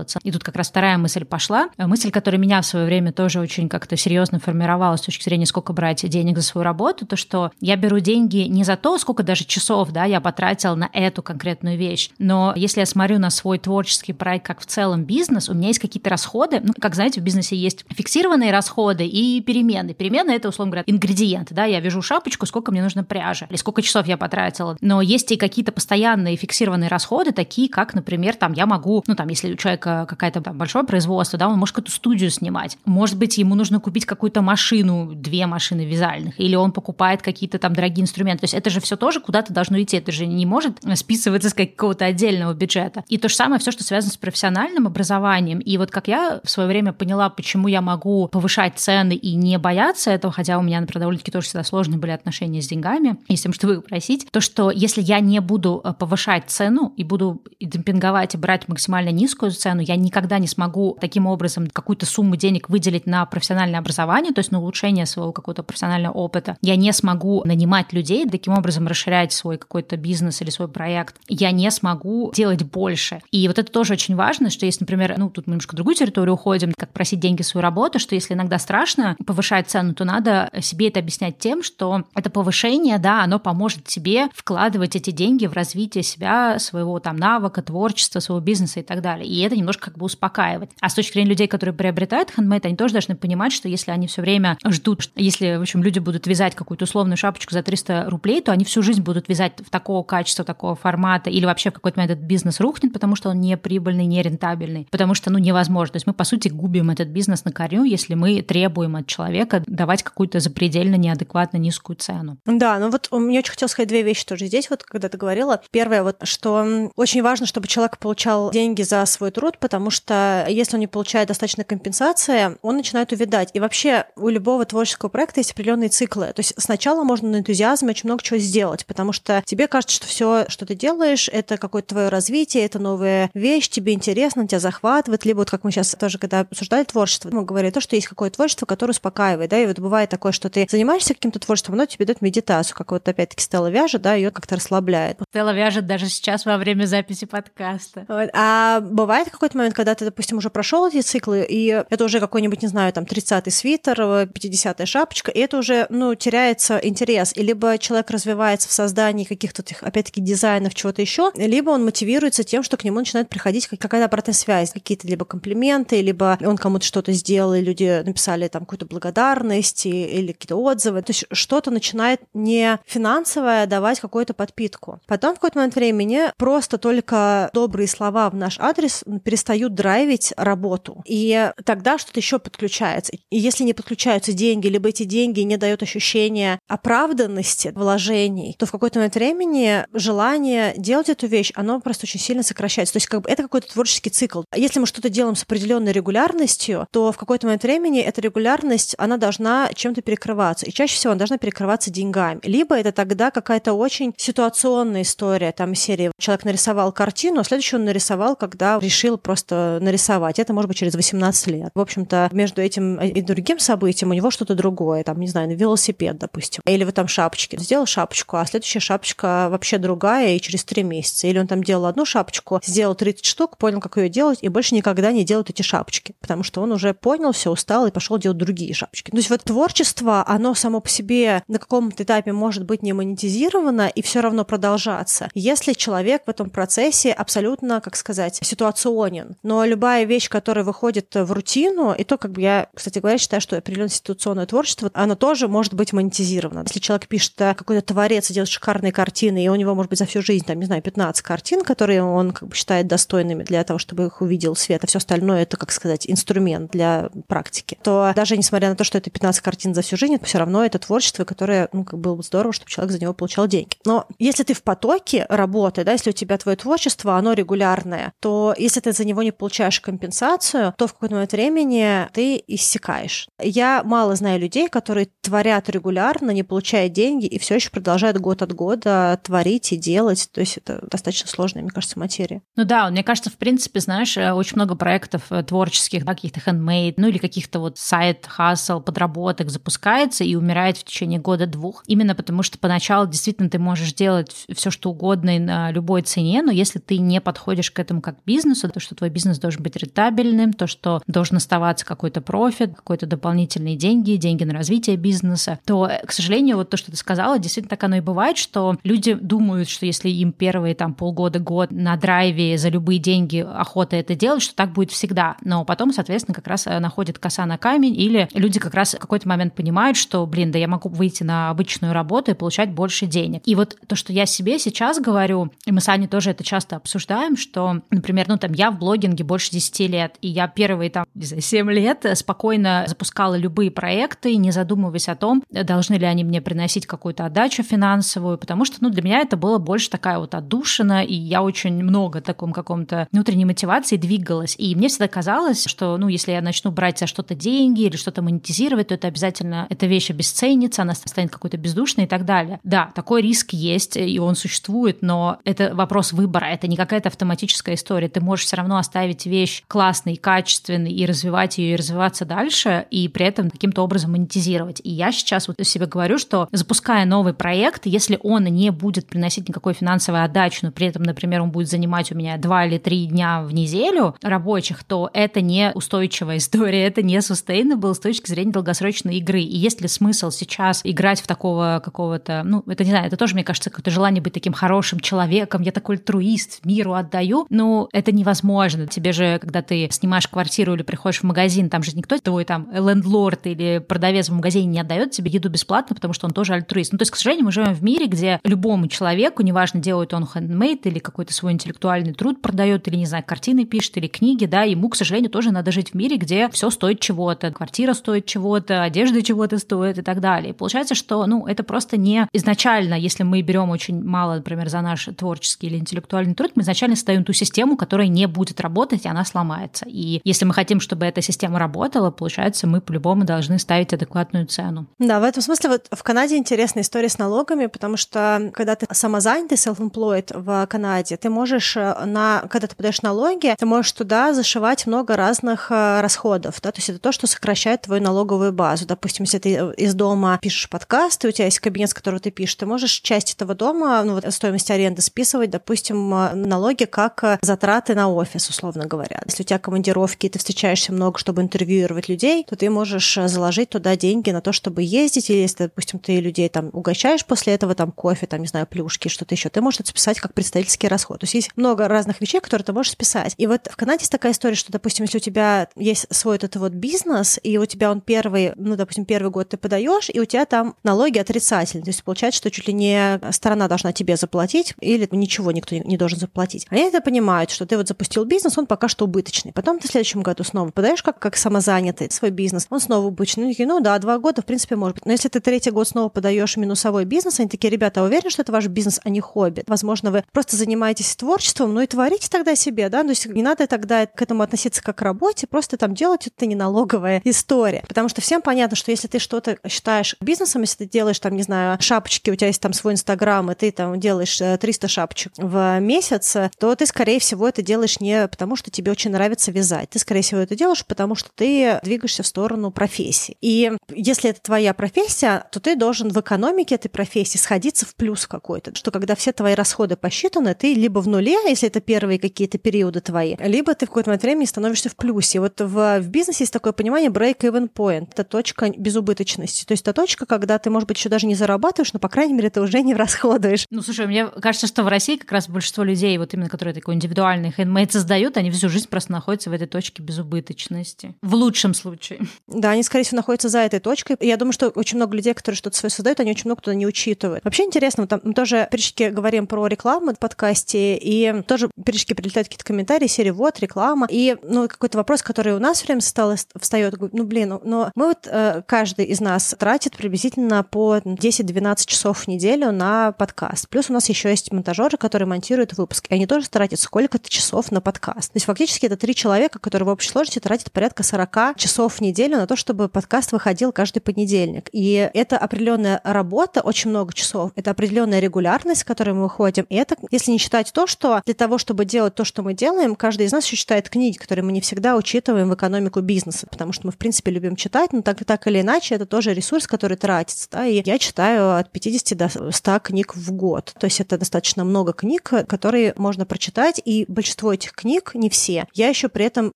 совершенствоваться. И тут как раз вторая мысль пошла. Мысль, которая меня в свое время тоже очень как-то серьезно формировалась с точки зрения, сколько брать денег за свою работу, то что я беру деньги не за то, сколько даже часов да, я потратил на эту конкретную вещь, но если я смотрю на свой творческий проект как в целом бизнес, у меня есть какие-то расходы, ну, как знаете, в бизнесе есть фиксированные расходы и перемены. Перемены — это, условно говоря, ингредиенты, да, я вяжу шапочку, сколько мне нужно пряжи, или сколько часов я потратила. Но есть и какие-то постоянные фиксированные расходы, такие как, например, там я могу, ну там, если у человека какая-то там большое производство, да, он может какую-то студию снимать. Может быть, ему нужно купить какую-то машину, две машины вязальных, или он покупает какие-то там дорогие инструменты. То есть это же все тоже куда-то должно идти. Это же не может списываться с какого-то отдельного бюджета. И то же самое все, что связано с профессиональным образованием. И вот как я в свое время поняла, почему я могу повышать цены и не бояться этого, хотя у меня, например, довольно-таки тоже всегда сложные были отношения с деньгами, если что вы просить, то что если я не буду э, повышать цену и буду демпинговать и брать максимально низкую цену, я никогда не смогу таким образом какую-то сумму денег выделить на профессиональное образование, то есть на улучшение своего какого-то профессионального опыта. Я не смогу нанимать людей, таким образом расширять свой какой-то бизнес или свой проект. Я не смогу делать больше. И вот это тоже очень важно, что если, например, ну, тут мы немножко в другую территорию уходим, как просить деньги в свою работу, что если иногда страшно повышать цену, то надо себе это объяснять тем, что это повышение, да, оно поможет тебе вкладывать эти деньги в развитие себя, своего там навыка, творчества, своего бизнеса и так далее. И это немножко как бы успокаивать. А с точки зрения людей, которые приобретают хендмейд, они тоже должны понимать, что если они все время ждут, если, в общем, люди будут вязать какую-то условную шапочку за 300 рублей, то они всю жизнь будут вязать в такого качества, такого формата, или вообще в какой-то момент этот бизнес рухнет, потому что он не прибыльный, не рентабельный, потому что, ну, невозможно. То есть мы, по сути, губим этот бизнес на корню, если мы требуем от человека давать какую-то запредельно неадекватно низкую цену. Да, ну вот мне очень хотелось сказать две вещи тоже здесь, вот когда ты говорила. Первое, вот, что очень важно, чтобы человек получал деньги за свой труд, потому что если он не получает достаточной компенсации, он начинает увядать. И вообще у любого творческого проекта есть определенные циклы. То есть сначала можно на энтузиазме очень много чего сделать, потому что тебе кажется, что все, что ты делаешь, это какое-то твое развитие, это новая вещь, тебе интересно, тебя захватывает. Либо вот как мы сейчас тоже, когда обсуждали творчество, мы говорили то, что есть какое-то творчество, которое успокаивает, да, и вот бывает такое, что ты занимаешься каким-то творчеством, оно тебе дает медитацию, как вот опять-таки Стелла вяжет, да, ее как-то расслабляет. Стелла вяжет даже сейчас во время записи подкаста. Вот. А бывает какой-то момент, когда ты, допустим, уже прошел эти циклы, и это уже какой-нибудь, не знаю, там, 30-й свитер, 50-я шапочка, и это уже, ну, теряется интерес. И либо человек развивается в создании каких-то, опять-таки, дизайнов, чего-то еще, либо он мотивируется тем, что к нему начинает приходить какая-то обратная связь, какие-то либо комплименты, либо он кому-то что-то сделал, и люди написали там какую-то благодарность или какие-то отзывы. То есть что-то начинает не финансовое давать какую-то подпитку. Потом в какой-то момент времени просто только добрые слова в наш адрес перестают драйвить работу. И тогда что-то еще подключается. И если не подключаются деньги, либо эти деньги не дают ощущения оправданности вложений, то в какой-то момент времени желание делать эту вещь, оно просто очень сильно сокращается. То есть как бы это какой-то творческий цикл. Если мы что-то делаем с определенной регулярностью, то в какой-то момент времени эта регулярность, она должна чем-то перекрываться. И чаще всего она должна перекрываться деньгами. Либо это тогда какая-то очень ситуационная история, там серии человек нарисовал картину, а следующую он нарисовал, когда решил просто нарисовать. Это может быть через 18 лет. В общем-то, между этим и другим событием у него что-то другое, там, не знаю, велосипед, допустим. Или вы там шапочки. Сделал шапочку, а следующая шапочка вообще другая и через три месяца. Или он там делал одну шапочку, сделал 30 штук, понял, как ее делать, и больше никогда не делает эти шапочки, потому что он уже понял, все устал и пошел делать другие шапочки. То есть вот творчество, оно само по себе на каком-то этапе может быть не монетизировано и все равно продолжаться, если человек в этом процессе абсолютно, как сказать, ситуационен. Но любая вещь, которая выходит в рутину, и то, как бы я, кстати говоря, считаю, что определенное ситуационное творчество, оно тоже может быть монетизировано. Если человек пишет э, какой-то творец и делает шикарные картины, и у него, может быть, за всю жизнь, там, не знаю, 15 картин, которые он как бы считает достойными для того, чтобы их увидел свет, а все остальное это, как сказать, инструмент для практики, то даже несмотря на то, что это 15 картин за всю жизнь, все равно это творчество, которое, ну, как было бы здорово, чтобы человек за него получал деньги. Но если ты в потоке работы, да, если у тебя твое творчество, оно регулярное, то если ты за него не получаешь компенсацию, то в какой-то момент времени ты иссякаешь. Я мало знаю людей, которые творят регулярно, не получая деньги, и все еще продолжают год от года творить и делать. То есть это достаточно сложная, мне кажется, материя. Ну да, мне кажется, в принципе, знаешь, э, очень много проектов э, творческих, да, каких-то handmade, ну или каких-то вот сайт, хасл, подработок запускается и умирает в течение года-двух. Именно потому, что поначалу действительно ты можешь делать все, что угодно на любой цене, но если ты не подходишь к этому как бизнесу, то, что твой бизнес должен быть рентабельным, то, что должен оставаться какой-то профит, какой-то дополнительные деньги, деньги на развитие бизнеса, то, к сожалению, вот то, что ты сказала, действительно так оно и бывает, что люди думают, что если им первые там полгода, год на драйве за любые деньги охота это делать, что так будет всегда. Но потом, соответственно, как раз э, находит коса на камень, или люди как раз в какой-то момент понимают, что, блин, да я могу выйти на обычную работу и получать больше денег. И вот то, что я себе сейчас говорю, и мы с Аней тоже это часто обсуждаем, что, например, ну там я в блогинге больше 10 лет, и я первые там, не знаю, 7 лет спокойно запускала любые проекты, не задумываясь о том, должны ли они мне приносить какую-то отдачу финансовую, потому что, ну, для меня это было больше такая вот отдушина, и я очень много таком каком-то внутренней мотивации двигалась. И мне всегда казалось, что, ну, если я начну брать за что-то деньги или что-то монетизировать, то это обязательно, эта вещь обесценится, она станет какой-то бездушной и так далее. Да, такой риск есть, и он существует, но это вопрос выбора, это не какая-то автоматическая история. Ты можешь все равно оставить вещь классной, качественной и развивать ее и развиваться дальше, и при этом каким-то образом монетизировать. И я сейчас вот себе говорю, что запуская новый проект, если он не будет приносить никакой финансовой отдачи, но при этом, например, он будет занимать у меня два или три дня в неделю рабочих, то это не устойчивая история, это не sustainable с точки зрения долгосрочной игры. И есть ли смысл сейчас играть в такого какого-то, ну, это не знаю, это тоже, мне кажется, какое-то желание быть таким хорошим человеком, я такой альтруист, миру отдаю, ну, это невозможно. Тебе же, когда ты снимаешь квартиру или приходишь в магазин, там же никто твой там лендлорд или продавец в магазине не отдает тебе еду бесплатно, потому что он тоже альтруист. Ну, то есть, к сожалению, мы живем в мире, где любому человеку, неважно, делает он хендмейд или какой-то свой интеллектуальный труд продает, или, не знаю, картины пишет, или книги, да, ему, к сожалению, тоже надо жить в мире, где все стоит чего-то, квартира стоит чего-то, одежда чего-то стоит и так далее. И получается, что, ну, это просто не изначально, если мы берем очень мало, например, за наш творческий или интеллектуальный труд, мы изначально ставим ту систему, которая не будет работать, и она сломается. И если мы хотим, чтобы эта система работала, получается, мы по-любому должны ставить адекватную цену. Да, в этом смысле вот в Канаде интересная история с налогами, потому что когда ты самозанятый, self-employed в Канаде, ты можешь э, на, когда ты подаешь налоги, ты можешь туда зашивать много разных э, расходов, да, то есть это то, что сокращает твою налоговую базу. Допустим, если ты из дома пишешь подкаст, и у тебя есть кабинет, с которого ты пишешь, ты можешь часть этого дома, ну вот стоимость аренды списывать, допустим, э, налоги как затраты на офис, условно говоря. Если у тебя командировки, ты встречаешься много, чтобы интервьюировать людей, то ты можешь заложить туда деньги на то, чтобы ездить, или если, допустим, ты людей там угощаешь после этого, там кофе, там, не знаю, плюшки, что-то еще, ты можешь это списать как представительский расход. То есть есть много разных вещей, которые ты можешь списать. И вот в Канаде есть такая история, что, допустим, если у тебя есть свой этот вот бизнес, и у тебя он первый, ну, допустим, первый год ты подаешь, и у тебя там налоги отрицательные. То есть получается, что чуть ли не сторона должна тебе заплатить, или ничего никто не должен заплатить. Они это понимают, что ты вот запустил бизнес, он пока что убыточный. Потом ты в следующем году снова подаешь как, как самозанятый свой бизнес, он снова убыточный. Ну, такие, ну да, два года, в принципе, может быть. Но если ты третий год снова подаешь минусовой бизнес, они такие, ребята, уверены, что это ваш бизнес, а не хобби? Возможно, вы просто занимаетесь творчеством, ну и творите тогда себе, да, то есть не надо тогда к этому относиться как к работе, просто там делать это не налоговая история. Потому что всем понятно, что если ты что-то считаешь бизнесом, если ты делаешь там, не знаю, шапочки, у тебя есть там свой инстаграм, и ты там делаешь 300 э, шапочек в месяц, то ты, скорее всего, это делаешь не потому, что тебе очень нравится вязать. Ты, скорее всего, это делаешь, потому что ты двигаешься в сторону профессии. И если это твоя профессия, то ты должен в экономике этой профессии сходиться в плюс какой-то. Что когда все твои расходы посчитаны, ты либо в нуле, если это первые какие-то периоды твои, либо ты в какой-то момент времени становишься в плюсе. Вот в, в бизнесе есть такое понимание break-even point. Это точка безубыточности. То есть это точка, когда ты, может быть, еще даже не зарабатываешь, но, по крайней мере, ты уже не расходуешь. Ну, слушай, мне кажется, что в России как раз большинство людей, вот именно которые такой индивидуальный хендмейд создают, они всю жизнь просто находятся в этой точке безубыточности. В лучшем случае. Да, они, скорее всего, находятся за этой точкой. Я думаю, что очень много людей, которые что-то свое создают, они очень много туда не учитывают. Вообще интересно, мы там мы тоже периодически говорим про рекламу в подкасте, и тоже периодически прилетают какие-то комментарии серии «Вот, реклама». И, ну, какой-то вопрос, который у нас все время стало, встает, ну, блин, ну, мы вот, э, каждый из нас тратит приблизительно по 10-12 часов в неделю на подкаст. Плюс у нас еще есть монтажеры, которые монтируют выпуск, и они тоже тратят сколько-то часов на подкаст. То есть фактически это три человека, которые в общей сложности тратят порядка 40 часов в неделю на то, чтобы подкаст выходил каждый понедельник. И это определенная работа, очень много часов, это определенная регулярность, с которой мы выходим. И это, если не считать то, что для того, чтобы делать то, что мы делаем, каждый из нас еще читает книги, которые мы не всегда учитываем в экономику бизнеса, потому что мы, в принципе, любим читать, но так, так или иначе, это тоже ресурс, который тратится. Да? И я читаю от 50 до 100 книг в год. То есть это достаточно много книг, которые можно прочитать, и большинство этих книг, не все, я еще при этом...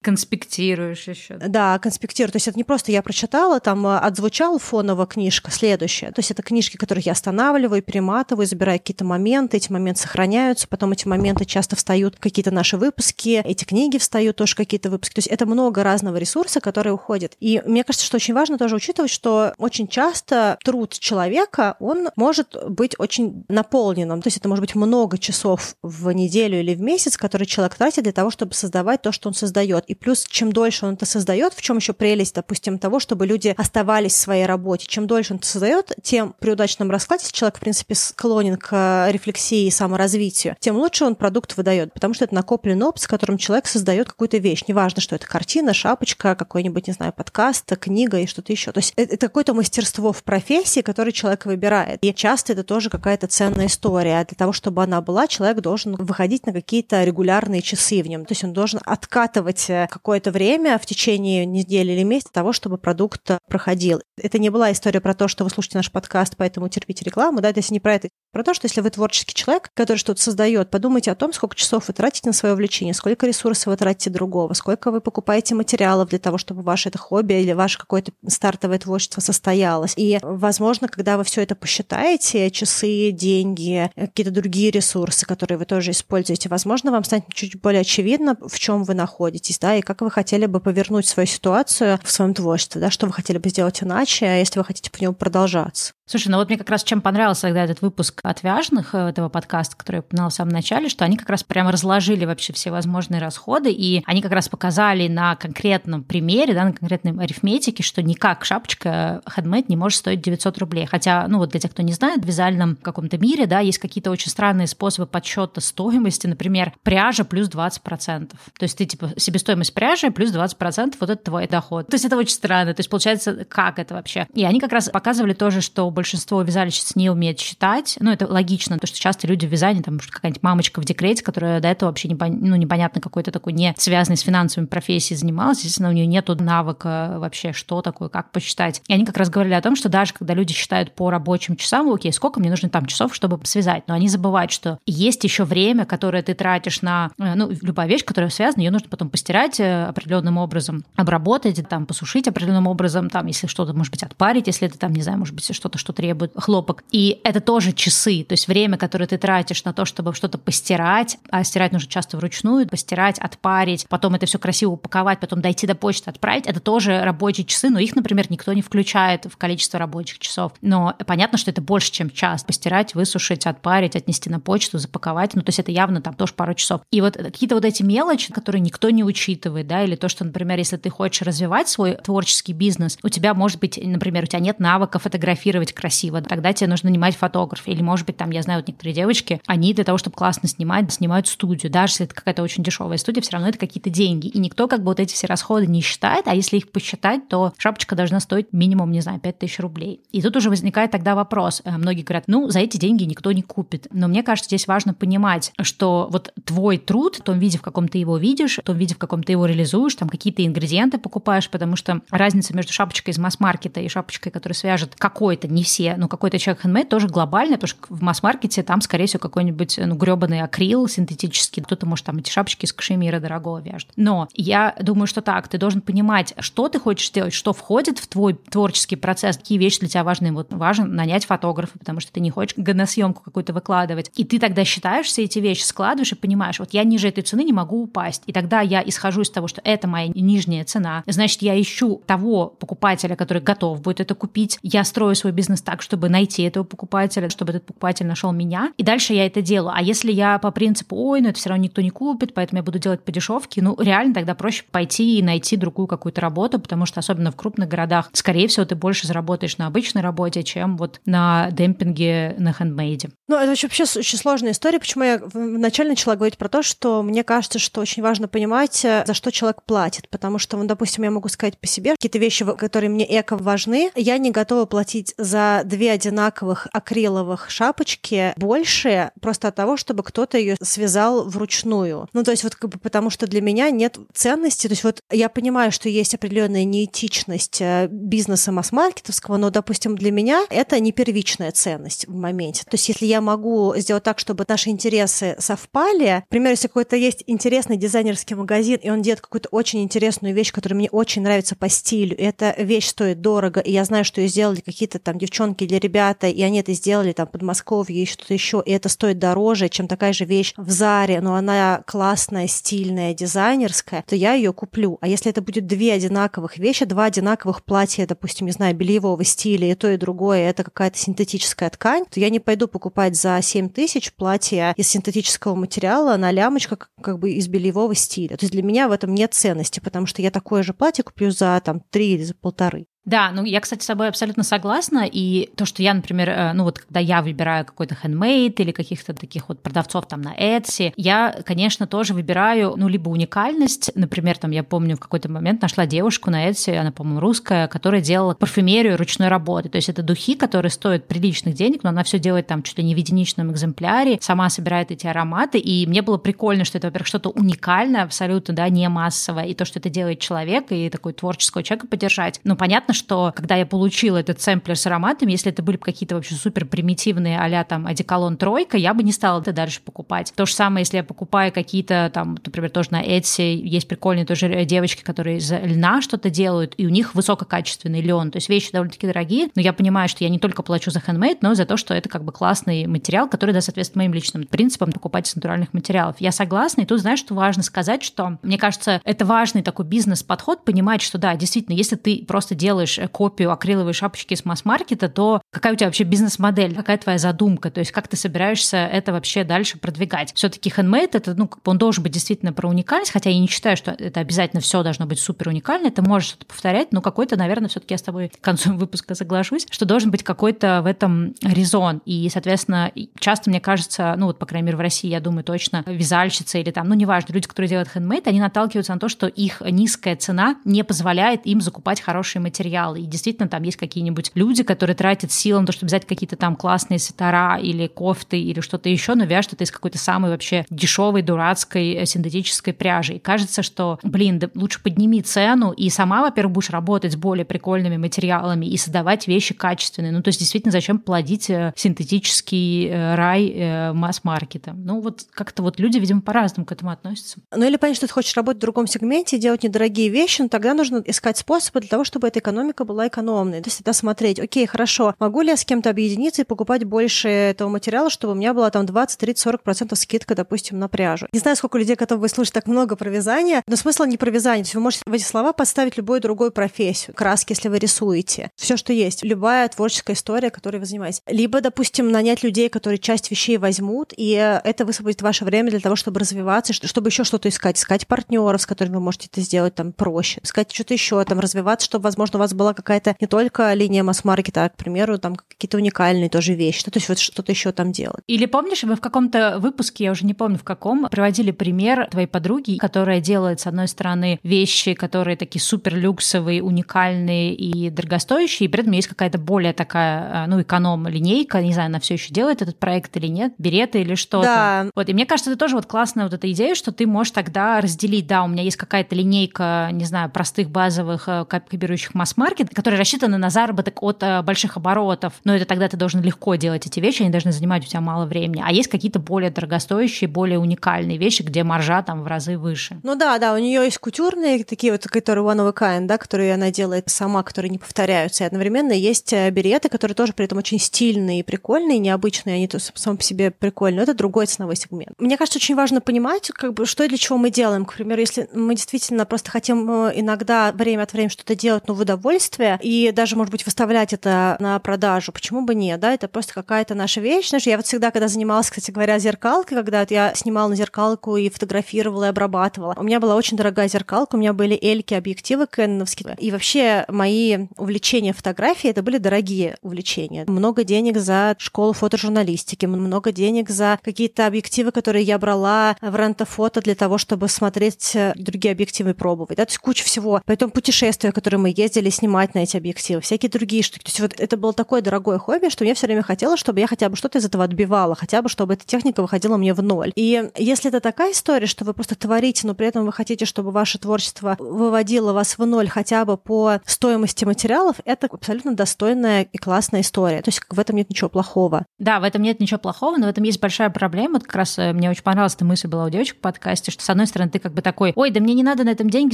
Конспектируешь еще. Да, конспектирую. То есть это не просто я прочитала, там отзвучала фоново книжка, следующая. То есть это книжки, которые я останавливаю, перематываю, забираю какие-то моменты, эти моменты сохраняются, потом эти моменты часто встают какие-то наши выпуски, эти книги встают тоже какие-то выпуски. То есть это много разного ресурса, который уходит. И мне кажется, что очень важно тоже учитывать, что очень часто труд человека, он может быть очень наполненным. То есть это может быть много часов в неделю или в месяц, которые человек тратит для того, чтобы создавать то, что он создает. И плюс, чем дольше он это создает, в чем еще прелесть, допустим, того, чтобы люди оставались в своей работе, чем дольше он это создает, тем при удачном раскладе, если человек, в принципе, склонен к рефлексии и саморазвитию, тем лучше он продукт выдает, потому что это накопленный опыт, с которым человек создает какую-то вещь. Неважно, что это картина, шапочка, какой-нибудь, не знаю, подкаст, книга и что-то еще. То есть это какое-то мастерство в профессии, которое человек выбирает. И часто это тоже какая-то ценная история. Для того, чтобы она была, человек должен выходить на какие-то регулярные часы в нем. То есть он должен откатывать э, какое-то время в течение недели или месяца того, чтобы продукт проходил. Это не была история про то, что вы слушаете наш подкаст, поэтому терпите рекламу, да, это если не про это, про то, что если вы творческий человек, который что-то создает, подумайте о том, сколько часов вы тратите на свое увлечение, сколько ресурсов вы тратите другого, сколько вы покупаете материалов для того, чтобы ваше это хобби или ваше какое-то стартовое творчество состоялось. И, возможно, когда вы все это посчитаете, часы, деньги, какие-то другие ресурсы, которые вы тоже используете, возможно, вам станет чуть более очевидно, в чем вы находитесь, да, и как вы хотели бы повернуть свою ситуацию в своем творчестве, да, что вы хотели бы сделать иначе, а если вы хотите по нему продолжаться. Слушай, ну вот мне как раз чем понравился тогда этот выпуск отвяжных э, этого подкаста, который я упоминала в самом начале, что они как раз прямо разложили вообще все возможные расходы, и они как раз показали на конкретном примере, да, на конкретной арифметике, что никак шапочка handmade не может стоить 900 рублей. Хотя, ну вот для тех, кто не знает, в вязальном каком-то мире, да, есть какие-то очень странные способы подсчета стоимости, например, пряжа плюс 20%. То есть ты типа себестоимость пряжи плюс 20% вот это твой доход. То есть это очень странно. То есть получается, как это вообще? И они как раз показывали тоже, что большинство вязальщиц не умеет считать. Ну, это логично, потому что часто люди в вязании, там, какая-нибудь мамочка в декрете, которая до этого вообще непон... ну, непонятно какой-то такой не связанной с финансовыми профессией занималась, естественно, у нее нет навыка вообще, что такое, как посчитать. И они как раз говорили о том, что даже когда люди считают по рабочим часам, окей, сколько мне нужно там часов, чтобы связать, но они забывают, что есть еще время, которое ты тратишь на, э, ну, любая вещь, которая связана, ее нужно потом постирать э, определенным образом, обработать, там, посушить определенным образом, там, если что-то, может быть, отпарить, если это там, не знаю, может быть, что-то, что что требует хлопок. И это тоже часы, то есть время, которое ты тратишь на то, чтобы что-то постирать, а стирать нужно часто вручную, постирать, отпарить, потом это все красиво упаковать, потом дойти до почты, отправить, это тоже рабочие часы, но их, например, никто не включает в количество рабочих часов. Но понятно, что это больше, чем час. Постирать, высушить, отпарить, отнести на почту, запаковать, ну то есть это явно там тоже пару часов. И вот какие-то вот эти мелочи, которые никто не учитывает, да, или то, что, например, если ты хочешь развивать свой творческий бизнес, у тебя может быть, например, у тебя нет навыка фотографировать красиво, тогда тебе нужно нанимать фотографа. Или, может быть, там, я знаю, вот некоторые девочки, они для того, чтобы классно снимать, снимают студию. Даже если это какая-то очень дешевая студия, все равно это какие-то деньги. И никто как бы вот эти все расходы не считает, а если их посчитать, то шапочка должна стоить минимум, не знаю, 5000 рублей. И тут уже возникает тогда вопрос. Э, многие говорят, ну, за эти деньги никто не купит. Но мне кажется, здесь важно понимать, что вот твой труд, в том виде, в каком ты его видишь, в том виде, в каком ты его реализуешь, там какие-то ингредиенты покупаешь, потому что разница между шапочкой из масс-маркета и шапочкой, которая свяжет какой-то, не все, но какой-то человек хендмейд тоже глобальный, потому что в масс-маркете там, скорее всего, какой-нибудь ну, гребаный акрил синтетический. Кто-то, может, там эти шапочки из кашемира дорогого вяжет. Но я думаю, что так, ты должен понимать, что ты хочешь сделать, что входит в твой творческий процесс, какие вещи для тебя важны. Вот важно нанять фотографа, потому что ты не хочешь на съемку какую-то выкладывать. И ты тогда считаешь все эти вещи, складываешь и понимаешь, вот я ниже этой цены не могу упасть. И тогда я исхожу из того, что это моя нижняя цена. Значит, я ищу того покупателя, который готов будет это купить. Я строю свой бизнес бизнес так, чтобы найти этого покупателя, чтобы этот покупатель нашел меня, и дальше я это делаю. А если я по принципу, ой, ну это все равно никто не купит, поэтому я буду делать по дешевке, ну реально тогда проще пойти и найти другую какую-то работу, потому что особенно в крупных городах, скорее всего, ты больше заработаешь на обычной работе, чем вот на демпинге на хендмейде. Ну, это вообще очень сложная история, почему я вначале начала говорить про то, что мне кажется, что очень важно понимать, э, за что человек платит, потому что, ну, допустим, я могу сказать по себе, какие-то вещи, которые мне эко важны, я не готова платить за две одинаковых акриловых шапочки больше просто от того, чтобы кто-то ее связал вручную. Ну, то есть вот как бы потому что для меня нет ценности, то есть вот я понимаю, что есть определенная неэтичность э, бизнеса масс-маркетовского, но, допустим, для меня это не первичная ценность в моменте. То есть если я могу сделать так, чтобы наши интересы совпали, например, если какой-то есть интересный дизайнерский магазин, и он делает какую-то очень интересную вещь, которая мне очень нравится по стилю, и эта вещь стоит дорого, и я знаю, что ее сделали какие-то там девчонки или ребята, и они это сделали там под Подмосковье и что-то еще, и это стоит дороже, чем такая же вещь в Заре, но она классная, стильная, дизайнерская, то я ее куплю. А если это будет две одинаковых вещи, два одинаковых платья, допустим, не знаю, бельевого стиля, и то, и другое, это какая-то синтетическая ткань, то я не пойду покупать за 7 тысяч платье из синтетического материала на лямочка как бы из бельевого стиля. То есть для меня в этом нет ценности, потому что я такое же платье куплю за там три или за полторы. Да, ну я, кстати, с собой абсолютно согласна. И то, что я, например, э, ну вот когда я выбираю какой-то хендмейд или каких-то таких вот продавцов там на Etsy, я, конечно, тоже выбираю, ну, либо уникальность. Например, там я помню, в какой-то момент нашла девушку на Etsy, она, по-моему, русская, которая делала парфюмерию ручной работы. То есть это духи, которые стоят приличных денег, но она все делает там чуть ли не в единичном экземпляре, сама собирает эти ароматы. И мне было прикольно, что это, во-первых, что-то уникальное, абсолютно, да, не массовое, и то, что это делает человек, и такой творческого человека поддержать. Ну, понятно, что когда я получила этот сэмплер с ароматами, если это были бы какие-то вообще супер примитивные а там одеколон тройка, я бы не стала это дальше покупать. То же самое, если я покупаю какие-то там, например, тоже на Etsy есть прикольные тоже девочки, которые из льна что-то делают, и у них высококачественный лен. То есть вещи довольно-таки дорогие, но я понимаю, что я не только плачу за хендмейд, но и за то, что это как бы классный материал, который да, соответствует моим личным принципам покупать из натуральных материалов. Я согласна, и тут знаешь, что важно сказать, что мне кажется, это важный такой бизнес-подход, понимать, что да, действительно, если ты просто делаешь копию акриловой шапочки с масс-маркета, то какая у тебя вообще бизнес-модель, какая твоя задумка, то есть как ты собираешься это вообще дальше продвигать. Все-таки handmade это, ну, он должен быть действительно про уникальность, хотя я не считаю, что это обязательно все должно быть супер уникально, ты можешь что-то повторять, но какой-то, наверное, все-таки я с тобой к концу выпуска соглашусь, что должен быть какой-то в этом резон. И, соответственно, часто, мне кажется, ну вот, по крайней мере, в России, я думаю, точно вязальщицы или там, ну, неважно, люди, которые делают handmade, они наталкиваются на то, что их низкая цена не позволяет им закупать хорошие материалы. И действительно, там есть какие-нибудь люди, которые тратят силы на то, чтобы взять какие-то там классные свитера или кофты или что-то еще, но вяжут это из какой-то самой вообще дешевой, дурацкой э, синтетической пряжи. И кажется, что, блин, да лучше подними цену и сама, во-первых, будешь работать с более прикольными материалами и создавать вещи качественные. Ну, то есть, действительно, зачем плодить э, синтетический э, рай масс-маркета? Ну, вот как-то вот люди, видимо, по-разному к этому относятся. Ну, или понять, что ты хочешь работать в другом сегменте, делать недорогие вещи, но тогда нужно искать способы для того, чтобы эта экономика была экономной. То есть это смотреть, окей, хорошо, могу ли я с кем-то объединиться и покупать больше этого материала, чтобы у меня была там 20, 30, 40 процентов скидка, допустим, на пряжу. Не знаю, сколько людей готовы слушать так много про вязание, но смысл не про вязание. То есть вы можете в эти слова поставить любую другую профессию. Краски, если вы рисуете. Все, что есть. Любая творческая история, которой вы занимаетесь. Либо, допустим, нанять людей, которые часть вещей возьмут, и это высвободит ваше время для того, чтобы развиваться, чтобы еще что-то искать. Искать партнеров, с которыми вы можете это сделать там проще. Искать что-то еще, там развиваться, чтобы, возможно, у вас была какая-то не только линия масс-маркета, а, к примеру, там какие-то уникальные тоже вещи, то есть вот что-то еще там делать. Или помнишь, вы в каком-то выпуске, я уже не помню в каком, приводили пример твоей подруги, которая делает, с одной стороны, вещи, которые такие супер люксовые, уникальные и дорогостоящие, и при этом есть какая-то более такая, а, ну, эконом-линейка, не знаю, она все еще делает этот проект или нет, береты или что-то. Да. Вот, и мне кажется, это тоже вот классная вот эта идея, что ты можешь тогда разделить, да, у меня есть какая-то линейка, не знаю, простых базовых э, копирующих масс-маркет, которые рассчитаны на заработок от э, больших оборотов, но это тогда ты должен легко делать эти вещи, они должны занимать у тебя мало времени. А есть какие-то более дорогостоящие, более уникальные вещи, где маржа там в разы выше. Ну да, да, у нее есть кутюрные такие вот, которые one of a kind, да, которые она делает сама, которые не повторяются. И одновременно есть э, береты, которые тоже при этом очень стильные и прикольные, необычные, они то сам по себе прикольные. Но это другой ценовой сегмент. Мне кажется, очень важно понимать, как бы, что и для чего мы делаем. К примеру, если мы действительно просто хотим э, иногда время от времени что-то делать, но в удовольствие, удовольствие, и даже, может быть, выставлять это на продажу. Почему бы нет, да? Это просто какая-то наша вещь. Знаешь, я вот всегда, когда занималась, кстати говоря, зеркалкой, когда вот я снимала на зеркалку и фотографировала, и обрабатывала, у меня была очень дорогая зеркалка, у меня были эльки, объективы кэноновские. И вообще мои увлечения фотографией, это были дорогие увлечения. Много денег за школу фотожурналистики, много денег за какие-то объективы, которые я брала в рентофото для того, чтобы смотреть э, другие объективы пробовать. Да? То есть куча всего. Поэтому путешествия, которые мы ездили снимать на эти объективы, всякие другие штуки. То есть вот это было такое дорогое хобби, что мне все время хотелось, чтобы я хотя бы что-то из этого отбивала, хотя бы чтобы эта техника выходила мне в ноль. И если это такая история, что вы просто творите, но при этом вы хотите, чтобы ваше творчество выводило вас в ноль хотя бы по стоимости материалов, это абсолютно достойная и классная история. То есть в этом нет ничего плохого. Да, в этом нет ничего плохого, но в этом есть большая проблема. Вот как раз э, мне очень понравилась эта мысль была у девочек в подкасте, что с одной стороны ты как бы такой, ой, да мне не надо на этом деньги